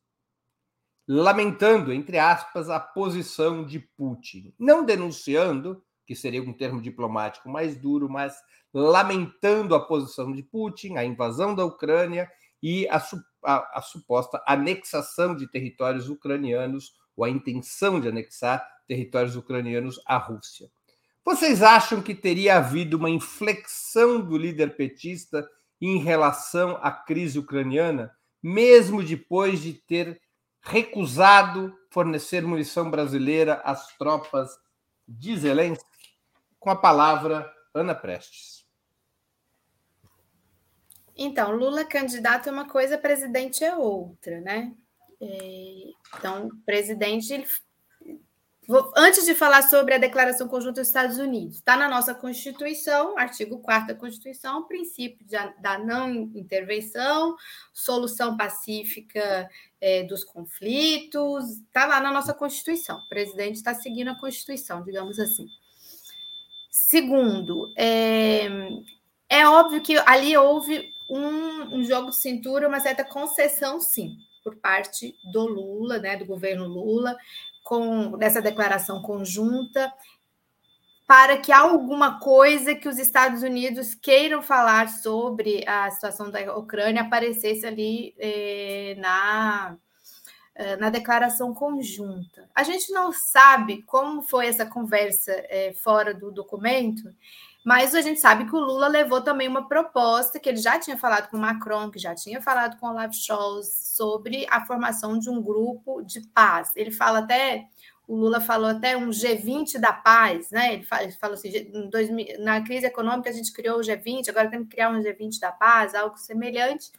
lamentando, entre aspas, a posição de Putin, não denunciando, que seria um termo diplomático mais duro, mas lamentando a posição de Putin, a invasão da Ucrânia e a, a, a suposta anexação de territórios ucranianos, ou a intenção de anexar territórios ucranianos à Rússia. Vocês acham que teria havido uma inflexão do líder petista em relação à crise ucraniana, mesmo depois de ter recusado fornecer munição brasileira às tropas de Zelensky? Com a palavra, Ana Prestes. Então, Lula candidato é uma coisa, presidente é outra, né? É, então, presidente Vou, antes de falar sobre a Declaração Conjunta dos Estados Unidos, está na nossa Constituição, artigo 4 da Constituição, o princípio de, da não intervenção, solução pacífica é, dos conflitos, está lá na nossa Constituição. O presidente está seguindo a Constituição, digamos assim. Segundo, é, é óbvio que ali houve um, um jogo de cintura, uma certa concessão, sim, por parte do Lula, né, do governo Lula, com dessa declaração conjunta, para que alguma coisa que os Estados Unidos queiram falar sobre a situação da Ucrânia aparecesse ali eh, na, eh, na declaração conjunta. A gente não sabe como foi essa conversa eh, fora do documento, mas a gente sabe que o Lula levou também uma proposta que ele já tinha falado com o Macron, que já tinha falado com o Olaf Scholz sobre a formação de um grupo de paz. Ele fala até o Lula falou até um G20 da paz, né? Ele fala, fala assim: 2000, na crise econômica a gente criou o G20, agora temos que criar um G20 da paz, algo semelhante,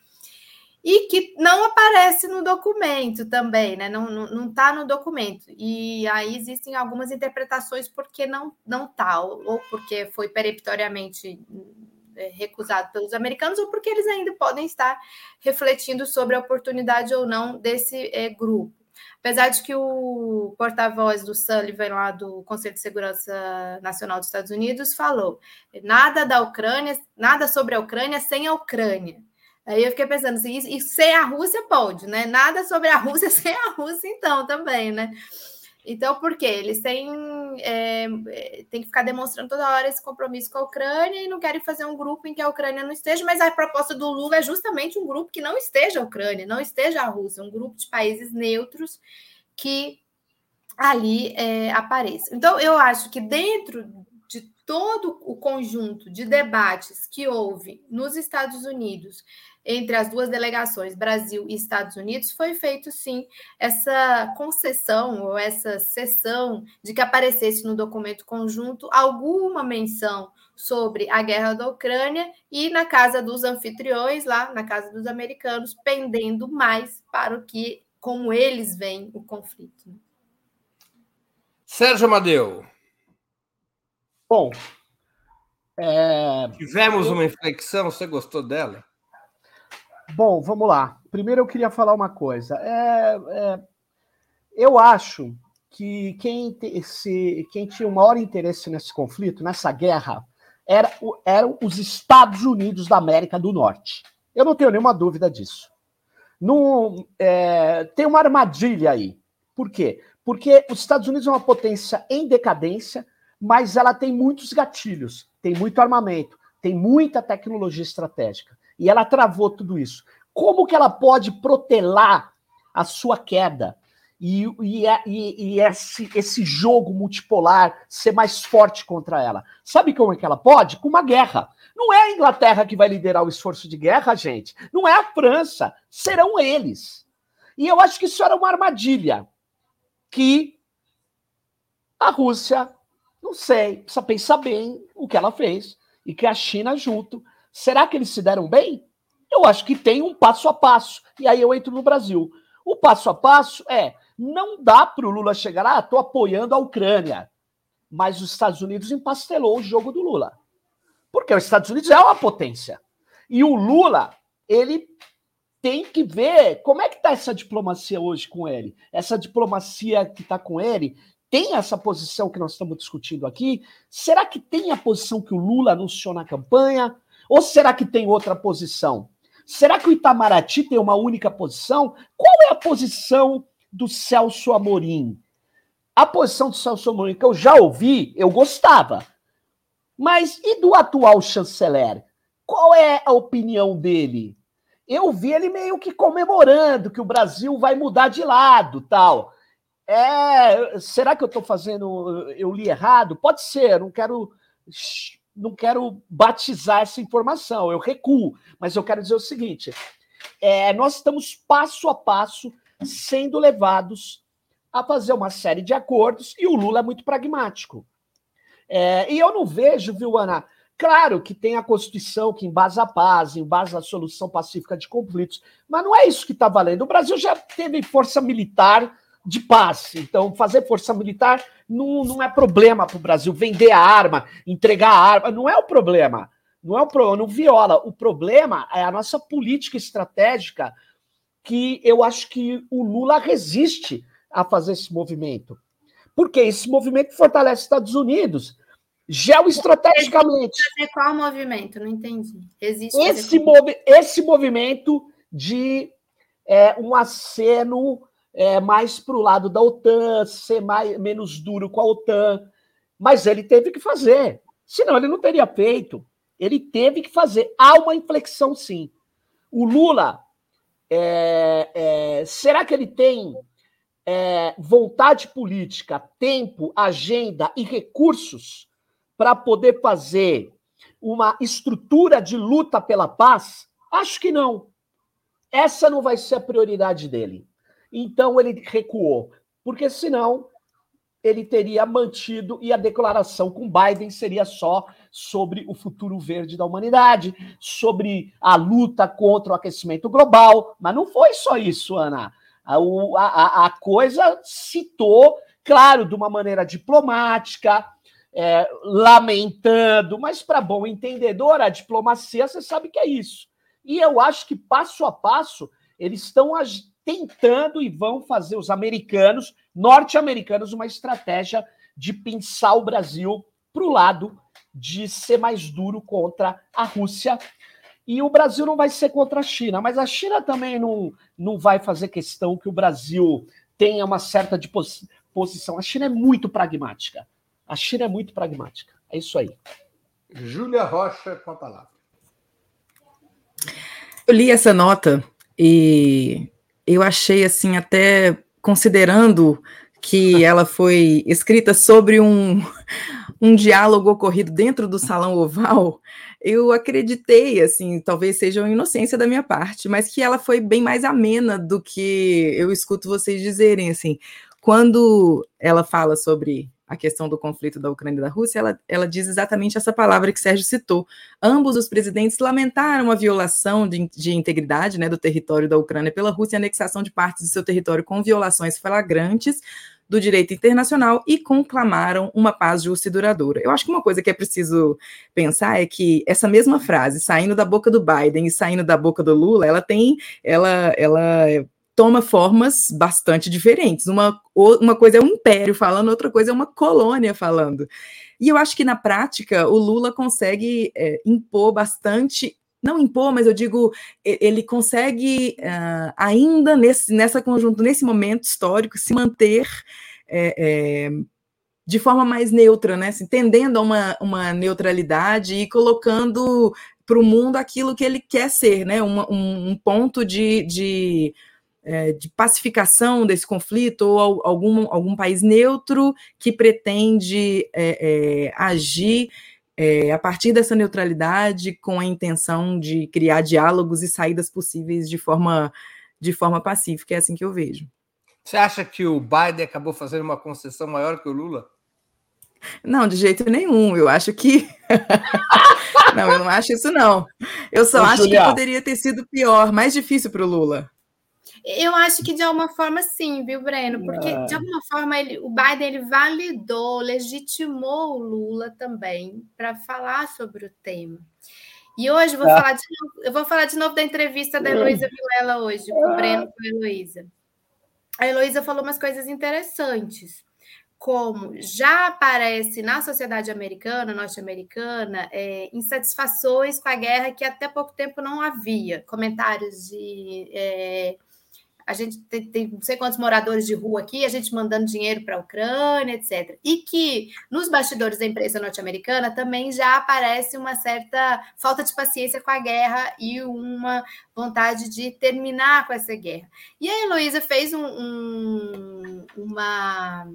e que não aparece no documento também, né? Não está não, não tá no documento. E aí existem algumas interpretações porque não não está, ou, ou porque foi peremptoriamente é, recusado pelos americanos, ou porque eles ainda podem estar refletindo sobre a oportunidade ou não desse é, grupo. Apesar de que o porta-voz do Sullivan, lá do Conselho de Segurança Nacional dos Estados Unidos, falou: nada da Ucrânia, nada sobre a Ucrânia sem a Ucrânia. Aí eu fiquei pensando assim, e sem a Rússia pode, né? Nada sobre a Rússia sem a Rússia, então, também, né? Então, por quê? Eles têm, é, têm que ficar demonstrando toda hora esse compromisso com a Ucrânia e não querem fazer um grupo em que a Ucrânia não esteja, mas a proposta do Lula é justamente um grupo que não esteja a Ucrânia, não esteja a Rússia, um grupo de países neutros que ali é, apareça. Então, eu acho que dentro de todo o conjunto de debates que houve nos Estados Unidos entre as duas delegações, Brasil e Estados Unidos, foi feito sim essa concessão ou essa cessão de que aparecesse no documento conjunto alguma menção sobre a guerra da Ucrânia e na casa dos anfitriões, lá na casa dos americanos, pendendo mais para o que, como eles veem o conflito. Sérgio Amadeu. Bom, é... tivemos uma inflexão, você gostou dela? Bom, vamos lá. Primeiro eu queria falar uma coisa. É, é, eu acho que quem, se, quem tinha o maior interesse nesse conflito, nessa guerra, era, eram os Estados Unidos da América do Norte. Eu não tenho nenhuma dúvida disso. É, tem uma armadilha aí. Por quê? Porque os Estados Unidos é uma potência em decadência, mas ela tem muitos gatilhos, tem muito armamento, tem muita tecnologia estratégica e ela travou tudo isso. Como que ela pode protelar a sua queda e, e, e, e esse, esse jogo multipolar ser mais forte contra ela? Sabe como é que ela pode? Com uma guerra. Não é a Inglaterra que vai liderar o esforço de guerra, gente. Não é a França. Serão eles. E eu acho que isso era uma armadilha que a Rússia, não sei, precisa pensar bem o que ela fez e que a China junto Será que eles se deram bem? Eu acho que tem um passo a passo. E aí eu entro no Brasil. O passo a passo é: não dá para o Lula chegar lá, ah, estou apoiando a Ucrânia. Mas os Estados Unidos empastelou o jogo do Lula. Porque os Estados Unidos é uma potência. E o Lula, ele tem que ver como é que está essa diplomacia hoje com ele. Essa diplomacia que está com ele tem essa posição que nós estamos discutindo aqui? Será que tem a posição que o Lula anunciou na campanha? Ou será que tem outra posição? Será que o Itamaraty tem uma única posição? Qual é a posição do Celso Amorim? A posição do Celso Amorim que eu já ouvi, eu gostava. Mas e do atual chanceler? Qual é a opinião dele? Eu vi ele meio que comemorando que o Brasil vai mudar de lado, tal. É, será que eu estou fazendo, eu li errado? Pode ser, não quero não quero batizar essa informação, eu recuo, mas eu quero dizer o seguinte: é, nós estamos passo a passo sendo levados a fazer uma série de acordos e o Lula é muito pragmático. É, e eu não vejo, viu, Ana? Claro que tem a Constituição que embasa a paz, embasa a solução pacífica de conflitos, mas não é isso que está valendo. O Brasil já teve força militar de paz. Então, fazer força militar não, não é problema para o Brasil. Vender a arma, entregar a arma, não é o problema. Não é o problema, não viola. O problema é a nossa política estratégica que eu acho que o Lula resiste a fazer esse movimento. Porque esse movimento fortalece os Estados Unidos geoestrategicamente. Fazer qual movimento? Não entendi. Existe esse, movi esse movimento de é, um aceno é, mais para o lado da OTAN, ser mais, menos duro com a OTAN. Mas ele teve que fazer. Senão ele não teria feito. Ele teve que fazer. Há uma inflexão, sim. O Lula, é, é, será que ele tem é, vontade política, tempo, agenda e recursos para poder fazer uma estrutura de luta pela paz? Acho que não. Essa não vai ser a prioridade dele. Então ele recuou, porque senão ele teria mantido e a declaração com Biden seria só sobre o futuro verde da humanidade, sobre a luta contra o aquecimento global. Mas não foi só isso, Ana. A, a, a coisa citou, claro, de uma maneira diplomática, é, lamentando, mas para bom entendedor, a diplomacia, você sabe que é isso. E eu acho que passo a passo eles estão tentando e vão fazer os americanos, norte-americanos, uma estratégia de pensar o Brasil para o lado de ser mais duro contra a Rússia. E o Brasil não vai ser contra a China, mas a China também não, não vai fazer questão que o Brasil tenha uma certa de posição. A China é muito pragmática. A China é muito pragmática. É isso aí. Júlia Rocha com a palavra. Eu li essa nota e eu achei assim, até considerando que ela foi escrita sobre um, um diálogo ocorrido dentro do salão oval, eu acreditei, assim, talvez seja uma inocência da minha parte, mas que ela foi bem mais amena do que eu escuto vocês dizerem, assim, quando ela fala sobre a questão do conflito da Ucrânia e da Rússia, ela, ela diz exatamente essa palavra que Sérgio citou. Ambos os presidentes lamentaram a violação de, de integridade né, do território da Ucrânia pela Rússia e a anexação de partes de seu território com violações flagrantes do direito internacional e conclamaram uma paz justa e duradoura. Eu acho que uma coisa que é preciso pensar é que essa mesma frase, saindo da boca do Biden e saindo da boca do Lula, ela tem, ela, ela toma formas bastante diferentes. Uma, uma coisa é um império falando, outra coisa é uma colônia falando. E eu acho que na prática o Lula consegue é, impor bastante não impor, mas eu digo, ele consegue uh, ainda nesse, nessa conjunto, nesse momento histórico, se manter é, é, de forma mais neutra, né? Assim, tendendo a uma, uma neutralidade e colocando para o mundo aquilo que ele quer ser, né? Um, um, ponto de, de é, de pacificação desse conflito ou algum, algum país neutro que pretende é, é, agir é, a partir dessa neutralidade com a intenção de criar diálogos e saídas possíveis de forma, de forma pacífica. É assim que eu vejo. Você acha que o Biden acabou fazendo uma concessão maior que o Lula? Não, de jeito nenhum. Eu acho que. não, eu não acho isso, não. Eu só Ô, acho Julia. que poderia ter sido pior, mais difícil para o Lula. Eu acho que de alguma forma sim, viu, Breno? Porque de alguma forma ele, o Biden ele validou, legitimou o Lula também para falar sobre o tema. E hoje eu vou, é. falar de novo, eu vou falar de novo da entrevista da Heloísa Vilela hoje, com o Breno com a Heloísa. A Heloísa falou umas coisas interessantes, como já aparece na sociedade americana, norte-americana, é, insatisfações com a guerra que até pouco tempo não havia. Comentários de. É, a gente tem, tem, não sei quantos moradores de rua aqui, a gente mandando dinheiro para a Ucrânia, etc. E que nos bastidores da imprensa norte-americana também já aparece uma certa falta de paciência com a guerra e uma vontade de terminar com essa guerra. E a Heloísa fez um, um, uma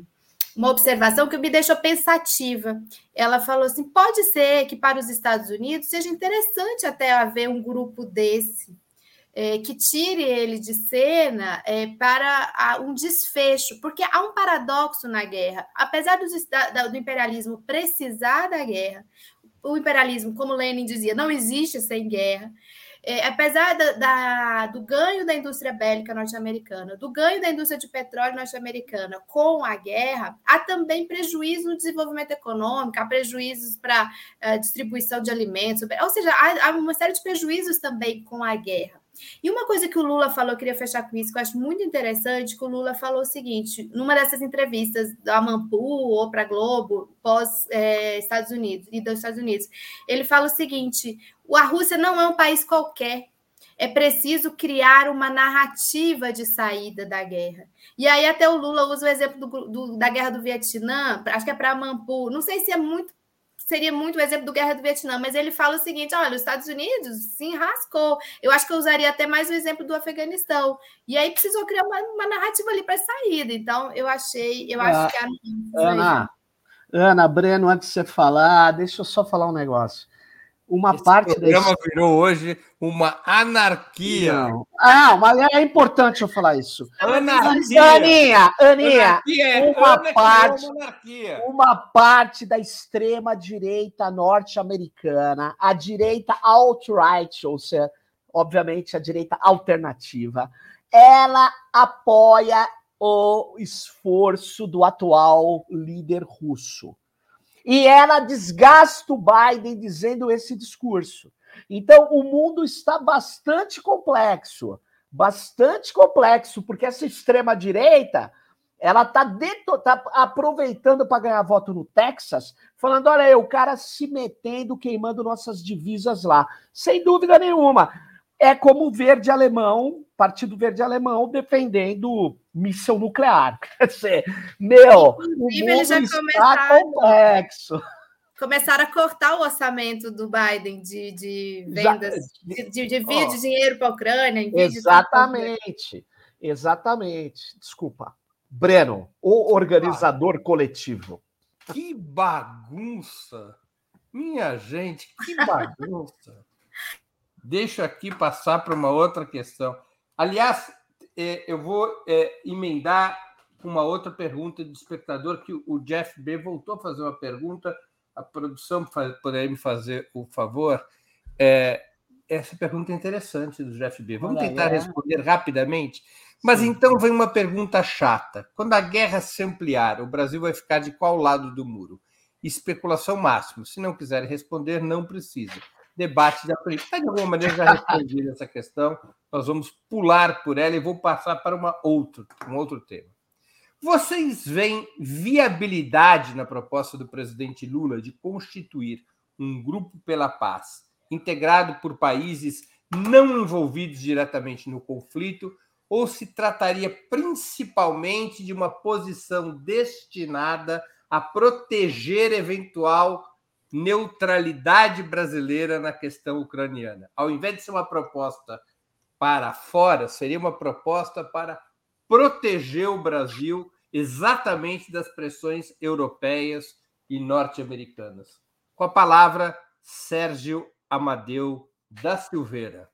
uma observação que me deixou pensativa. Ela falou assim: pode ser que para os Estados Unidos seja interessante até haver um grupo desse é, que tire ele de cena é, para a, um desfecho, porque há um paradoxo na guerra. Apesar dos, da, do imperialismo precisar da guerra, o imperialismo, como Lenin dizia, não existe sem guerra. É, apesar da, da, do ganho da indústria bélica norte-americana, do ganho da indústria de petróleo norte-americana com a guerra, há também prejuízo no desenvolvimento econômico, há prejuízos para a uh, distribuição de alimentos, ou seja, há, há uma série de prejuízos também com a guerra. E uma coisa que o Lula falou, eu queria fechar com isso, que eu acho muito interessante, que o Lula falou o seguinte, numa dessas entrevistas da Mampu ou para Globo, pós é, Estados Unidos e dos Estados Unidos, ele fala o seguinte: a Rússia não é um país qualquer. É preciso criar uma narrativa de saída da guerra. E aí, até o Lula usa o exemplo do, do, da guerra do Vietnã, acho que é para Mampu. Não sei se é muito seria muito o exemplo do Guerra do Vietnã, mas ele fala o seguinte: olha, os Estados Unidos se enrascou. Eu acho que eu usaria até mais o exemplo do Afeganistão. E aí precisou criar uma, uma narrativa ali para saída. Então, eu achei, eu acho ah, que a Ana, Ana, Breno, antes de você falar, deixa eu só falar um negócio uma Esse parte programa da virou hoje uma anarquia. Não. Ah, mas é importante eu falar isso. Anarquia. Aninha, Aninha, é uma parte, uma parte da extrema direita norte-americana, a direita alt-right, ou seja, obviamente a direita alternativa, ela apoia o esforço do atual líder russo e ela desgasta o Biden dizendo esse discurso. Então, o mundo está bastante complexo, bastante complexo, porque essa extrema-direita ela está tá aproveitando para ganhar voto no Texas, falando: olha aí, o cara se metendo, queimando nossas divisas lá. Sem dúvida nenhuma. É como o verde alemão, Partido Verde Alemão, defendendo missão nuclear. Quer dizer, meu, o mundo está complexo. Começaram a cortar o orçamento do Biden de, de vendas, de, de, de, oh, de dinheiro para a Ucrânia. exatamente, exatamente. Desculpa. Breno, o organizador ah, coletivo. Que bagunça! Minha gente, que bagunça! Deixa aqui passar para uma outra questão. Aliás, é, eu vou é, emendar uma outra pergunta do espectador, que o Jeff B voltou a fazer uma pergunta. A produção poderia me fazer o favor. É, essa pergunta é interessante do Jeff B. Vamos tentar responder rapidamente. Mas Sim. então vem uma pergunta chata. Quando a guerra se ampliar, o Brasil vai ficar de qual lado do muro? Especulação máxima. Se não quiser responder, não precisa debate da política. De alguma maneira, já respondi essa questão. Nós vamos pular por ela e vou passar para uma outro, um outro tema. Vocês veem viabilidade na proposta do presidente Lula de constituir um grupo pela paz, integrado por países não envolvidos diretamente no conflito, ou se trataria principalmente de uma posição destinada a proteger eventual neutralidade brasileira na questão ucraniana. Ao invés de ser uma proposta para fora, seria uma proposta para proteger o Brasil exatamente das pressões europeias e norte-americanas. Com a palavra, Sérgio Amadeu da Silveira.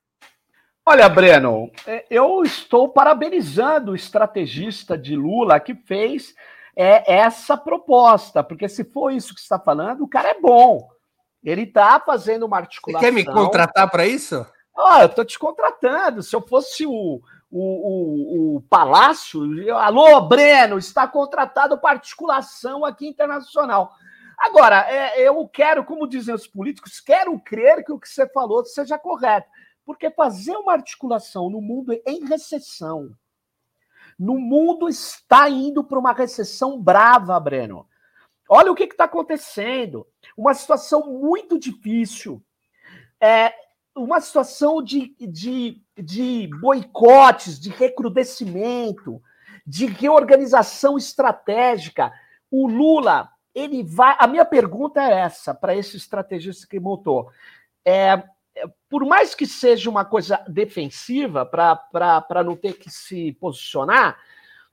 Olha, Breno, é, eu estou parabenizando o estrategista de Lula que fez é essa proposta, porque se for isso que você está falando, o cara é bom. Ele está fazendo uma articulação. Você quer me contratar para isso? Ah, eu estou te contratando. Se eu fosse o, o, o, o Palácio, eu, alô, Breno, está contratado para articulação aqui internacional. Agora, é, eu quero, como dizem os políticos, quero crer que o que você falou seja correto. Porque fazer uma articulação no mundo em recessão, no mundo está indo para uma recessão brava, Breno. Olha o que está acontecendo. Uma situação muito difícil. É, uma situação de, de, de boicotes, de recrudescimento, de reorganização estratégica. O Lula, ele vai. A minha pergunta é essa para esse estrategista que montou. É, por mais que seja uma coisa defensiva, para não ter que se posicionar,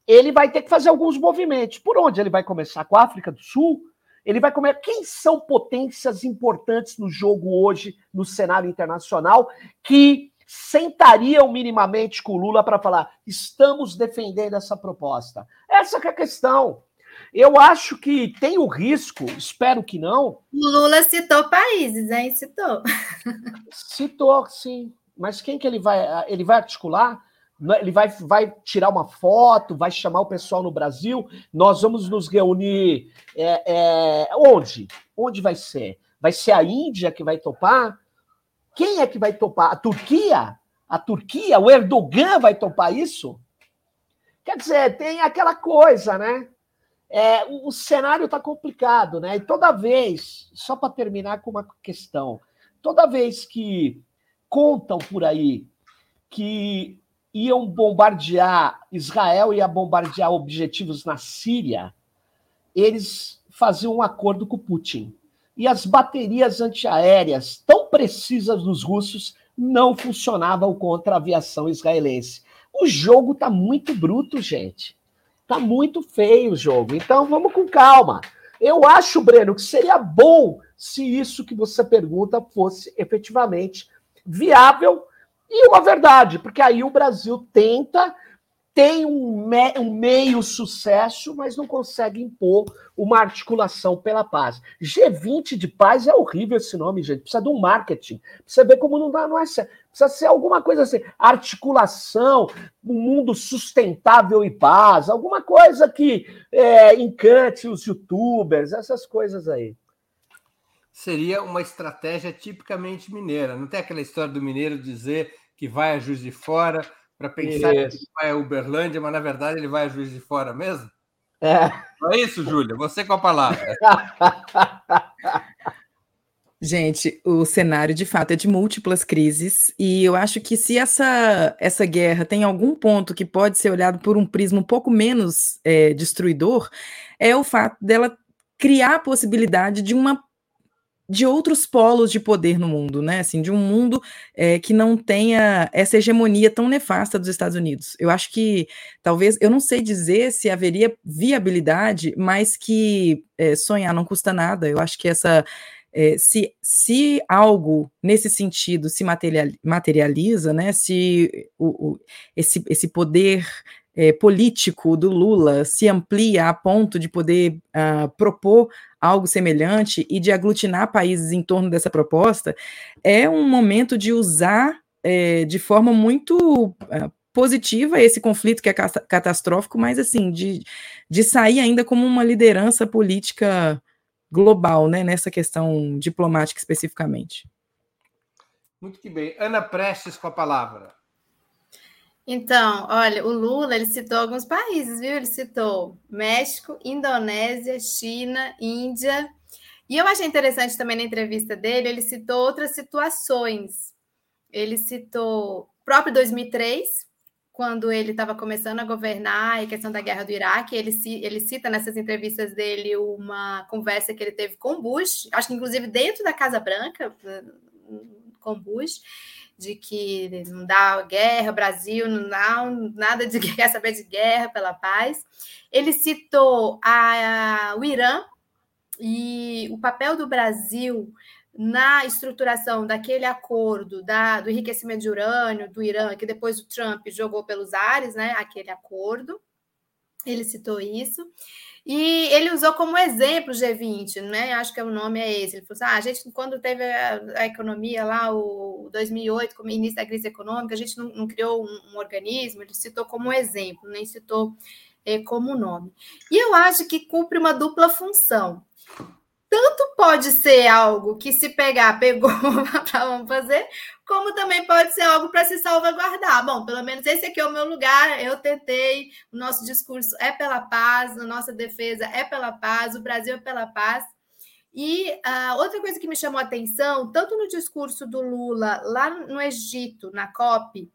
ele vai ter que fazer alguns movimentos. Por onde ele vai começar? Com a África do Sul? Ele vai comer. Quem são potências importantes no jogo hoje, no cenário internacional, que sentariam minimamente com o Lula para falar: estamos defendendo essa proposta? Essa é a questão. Eu acho que tem o risco, espero que não. O Lula citou países, hein? Citou. Citou, sim. Mas quem que ele vai. Ele vai articular? Ele vai, vai tirar uma foto, vai chamar o pessoal no Brasil. Nós vamos nos reunir. É, é, onde? Onde vai ser? Vai ser a Índia que vai topar? Quem é que vai topar? A Turquia? A Turquia, o Erdogan vai topar isso? Quer dizer, tem aquela coisa, né? É, o, o cenário está complicado, né? E toda vez, só para terminar com uma questão, toda vez que contam por aí que iam bombardear, Israel ia bombardear objetivos na Síria, eles faziam um acordo com Putin. E as baterias antiaéreas tão precisas dos russos não funcionavam contra a aviação israelense. O jogo está muito bruto, gente. Está muito feio o jogo. Então vamos com calma. Eu acho, Breno, que seria bom se isso que você pergunta fosse efetivamente viável e uma verdade, porque aí o Brasil tenta, tem um, me, um meio sucesso, mas não consegue impor uma articulação pela paz. G20 de paz é horrível esse nome, gente. Precisa de um marketing. Precisa ver como não dá, não é certo. Precisa ser alguma coisa assim, articulação, um mundo sustentável e paz, alguma coisa que é, encante os youtubers, essas coisas aí seria uma estratégia tipicamente mineira. Não tem aquela história do mineiro dizer que vai a Juiz de Fora para pensar isso. que vai a Uberlândia, mas na verdade ele vai a Juiz de Fora mesmo? É. Não é isso, Júlia? Você com a palavra. Gente, o cenário de fato é de múltiplas crises, e eu acho que se essa, essa guerra tem algum ponto que pode ser olhado por um prisma um pouco menos é, destruidor, é o fato dela criar a possibilidade de uma de outros polos de poder no mundo, né? Assim, de um mundo é, que não tenha essa hegemonia tão nefasta dos Estados Unidos. Eu acho que talvez, eu não sei dizer se haveria viabilidade, mas que é, sonhar não custa nada. Eu acho que essa é, se, se algo nesse sentido se materializa, né? Se o, o esse, esse poder é, político do Lula se amplia a ponto de poder uh, propor algo semelhante e de aglutinar países em torno dessa proposta, é um momento de usar é, de forma muito uh, positiva esse conflito que é catastrófico, mas assim, de, de sair ainda como uma liderança política global, né, nessa questão diplomática especificamente. Muito que bem. Ana Prestes com a palavra. Então, olha, o Lula ele citou alguns países, viu? Ele citou México, Indonésia, China, Índia. E eu achei interessante também na entrevista dele, ele citou outras situações. Ele citou próprio 2003, quando ele estava começando a governar e a questão da guerra do Iraque, ele, ele cita nessas entrevistas dele uma conversa que ele teve com Bush, acho que inclusive dentro da Casa Branca, com Bush, de que não dá guerra, Brasil não dá nada de quer saber de guerra pela paz. Ele citou a, a, o Irã e o papel do Brasil na estruturação daquele acordo da, do enriquecimento de urânio do Irã, que depois o Trump jogou pelos ares, né? Aquele acordo. Ele citou isso. E ele usou como exemplo o G20, né? Acho que o nome é esse. Ele falou assim: ah, a gente, quando teve a, a economia lá, o 2008, como início da crise econômica, a gente não, não criou um, um, organismo, ele citou como exemplo, nem citou é, como nome. E eu acho que cumpre uma dupla função tanto pode ser algo que se pegar, pegou, vamos fazer, como também pode ser algo para se salvaguardar. Bom, pelo menos esse aqui é o meu lugar, eu tentei, o nosso discurso é pela paz, a nossa defesa é pela paz, o Brasil é pela paz. E uh, outra coisa que me chamou a atenção, tanto no discurso do Lula lá no Egito, na COP,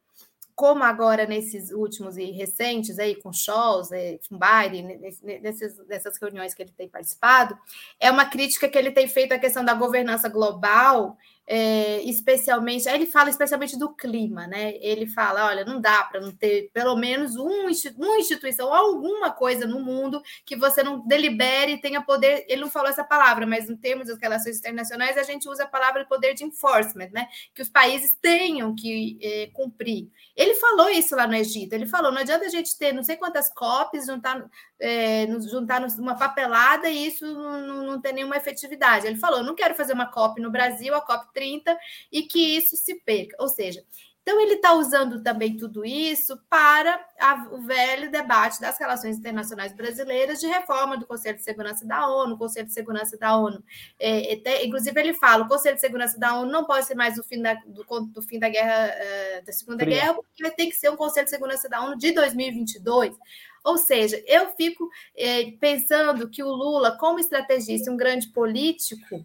como agora nesses últimos e recentes aí com Scholz, é, com Biden, nesses, nessas reuniões que ele tem participado, é uma crítica que ele tem feito à questão da governança global é, especialmente, aí ele fala especialmente do clima, né? Ele fala: olha, não dá para não ter pelo menos um, uma instituição, alguma coisa no mundo que você não delibere e tenha poder. Ele não falou essa palavra, mas em termos das relações internacionais, a gente usa a palavra poder de enforcement, né? Que os países tenham que é, cumprir. Ele falou isso lá no Egito. Ele falou: não adianta a gente ter não sei quantas COPs, juntar, é, nos juntar numa papelada e isso não, não ter nenhuma efetividade. Ele falou: não quero fazer uma COP no Brasil, a COP 30 e que isso se perca. Ou seja, Então, ele está usando também tudo isso para a, o velho debate das relações internacionais brasileiras de reforma do Conselho de Segurança da ONU, o Conselho de Segurança da ONU. É, é, inclusive, ele fala: o Conselho de Segurança da ONU não pode ser mais o fim da, do, do fim da guerra, uh, da Segunda Fria. Guerra, porque vai ter que ser um Conselho de Segurança da ONU de 2022. Ou seja, eu fico é, pensando que o Lula, como estrategista, um grande político,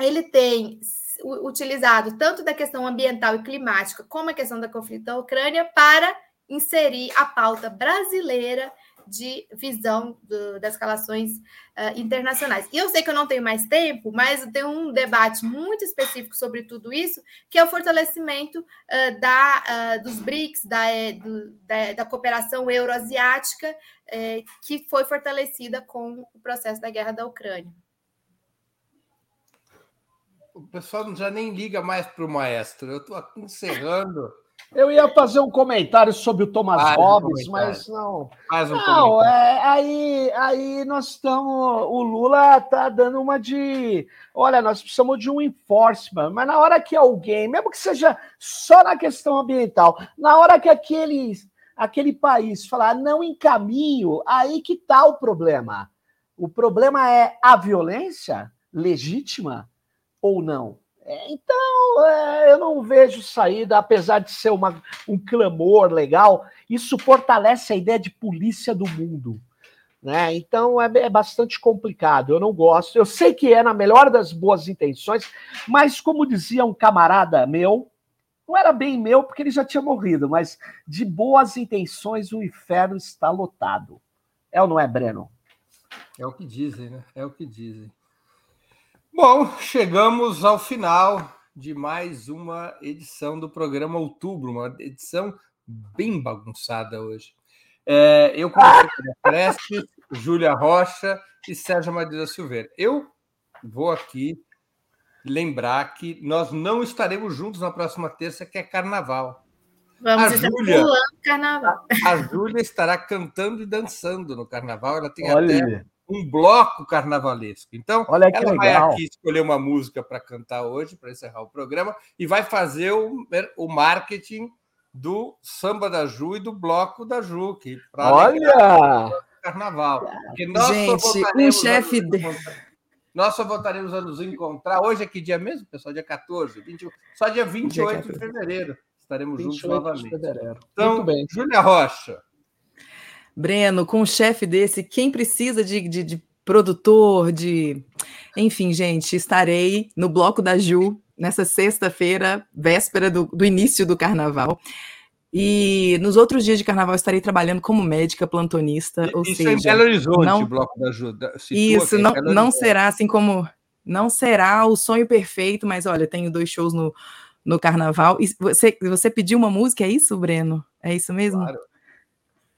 ele tem utilizado tanto da questão ambiental e climática como a questão da conflito da Ucrânia para inserir a pauta brasileira de visão do, das relações uh, internacionais. E eu sei que eu não tenho mais tempo, mas tem um debate muito específico sobre tudo isso, que é o fortalecimento uh, da, uh, dos BRICS, da, do, da, da, cooperação euroasiática, que foi fortalecida com o processo da guerra da Ucrânia o pessoal já nem liga mais para o maestro. Eu estou encerrando. Eu ia fazer um comentário sobre o Thomas Faz Hobbes, um mas não. Um não, é, aí, aí nós estamos. O Lula está dando uma de. Olha, nós precisamos de um enforcement, mas na hora que alguém, mesmo que seja só na questão ambiental, na hora que aquele, aquele país falar não encaminho, aí que está o problema. O problema é a violência legítima ou não? É, então, é, eu não vejo saída, apesar de ser uma, um clamor legal, isso fortalece a ideia de polícia do mundo. Né? Então é, é, bastante complicado. Eu não gosto. Eu sei que é na melhor das boas intenções, mas como dizia um camarada meu, não era bem meu porque ele já tinha morrido, mas de boas intenções o inferno está lotado. É ou não é, Breno? É o que dizem, né? É o que dizem. Bom, chegamos ao final de mais uma edição do programa Outubro, uma edição bem bagunçada hoje. É, eu com Prestes, Júlia Rocha e Sérgio Madeira Silveira. Eu vou aqui lembrar que nós não estaremos juntos na próxima terça, que é carnaval. Vamos a Júlia, carnaval. A, a Júlia estará cantando e dançando no carnaval. Ela tem Olha. até um bloco carnavalesco. Então, Olha que ela legal. vai aqui escolher uma música para cantar hoje, para encerrar o programa, e vai fazer o, o marketing do samba da Ju e do bloco da Ju, que Olha! carnaval. Gente, um chefe de... Nós só voltaremos a nos encontrar. Hoje é que dia mesmo, pessoal? Dia 14, 20, só dia 28 dia de fevereiro. Estaremos juntos novamente. Então, Muito bem. Júlia Rocha. Breno, com um chefe desse, quem precisa de, de, de produtor, de. Enfim, gente, estarei no bloco da Ju nessa sexta-feira, véspera do, do início do carnaval. E nos outros dias de carnaval estarei trabalhando como médica plantonista, ou isso seja, é em Belo Horizonte, não, bloco da ajuda. Isso não, não será assim como não será o sonho perfeito, mas olha, tenho dois shows no, no carnaval. E você você pediu uma música, é isso, Breno? É isso mesmo? Claro.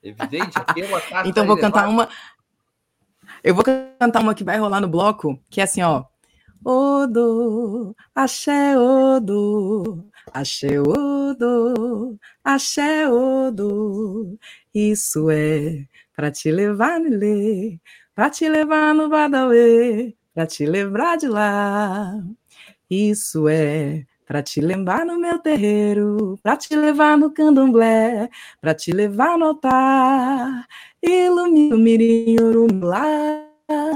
Evidente, aqui é uma taça Então vou cantar uma. Eu vou cantar uma que vai rolar no bloco, que é assim, ó. Odo, axé odo, axé odo, axé odo. Isso é para te levar no lê, para te levar no Badauê, para te lembrar de lá. Isso é para te levar no meu terreiro, para te levar no candomblé, para te levar no altar. Ilumina o mirim, urumilá,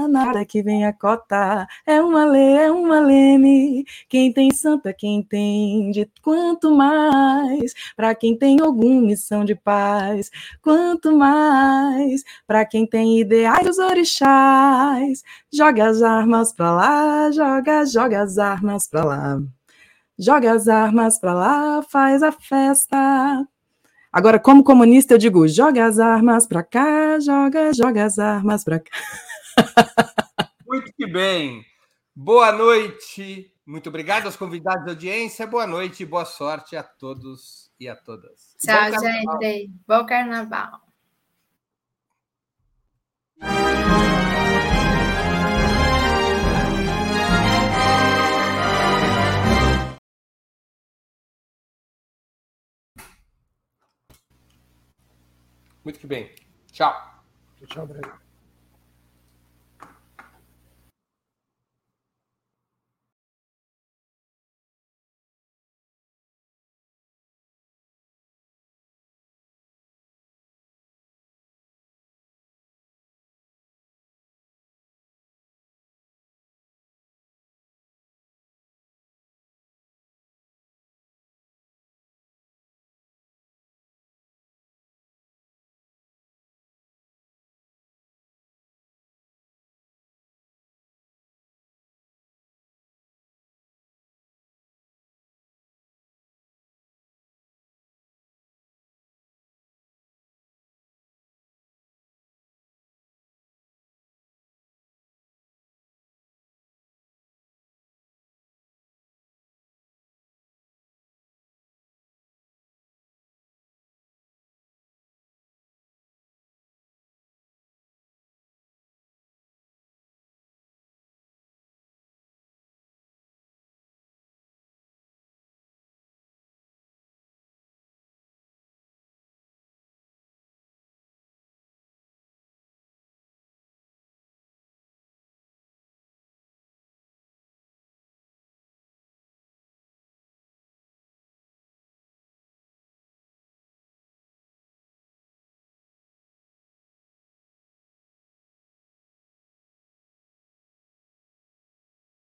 nada que venha cotar. É uma lei, é uma leme. Quem tem santa, quem tem de quanto mais. Para quem tem alguma missão de paz, quanto mais. Para quem tem ideais dos orixás, joga as armas para lá, joga, joga as armas para lá. Joga as armas para lá, faz a festa. Agora, como comunista, eu digo: joga as armas para cá, joga, joga as armas para cá. Muito que bem. Boa noite. Muito obrigado aos convidados da audiência. Boa noite e boa sorte a todos e a todas. Tchau, Bom gente. Bom carnaval. Muito que bem. Tchau. Tchau, Brasil.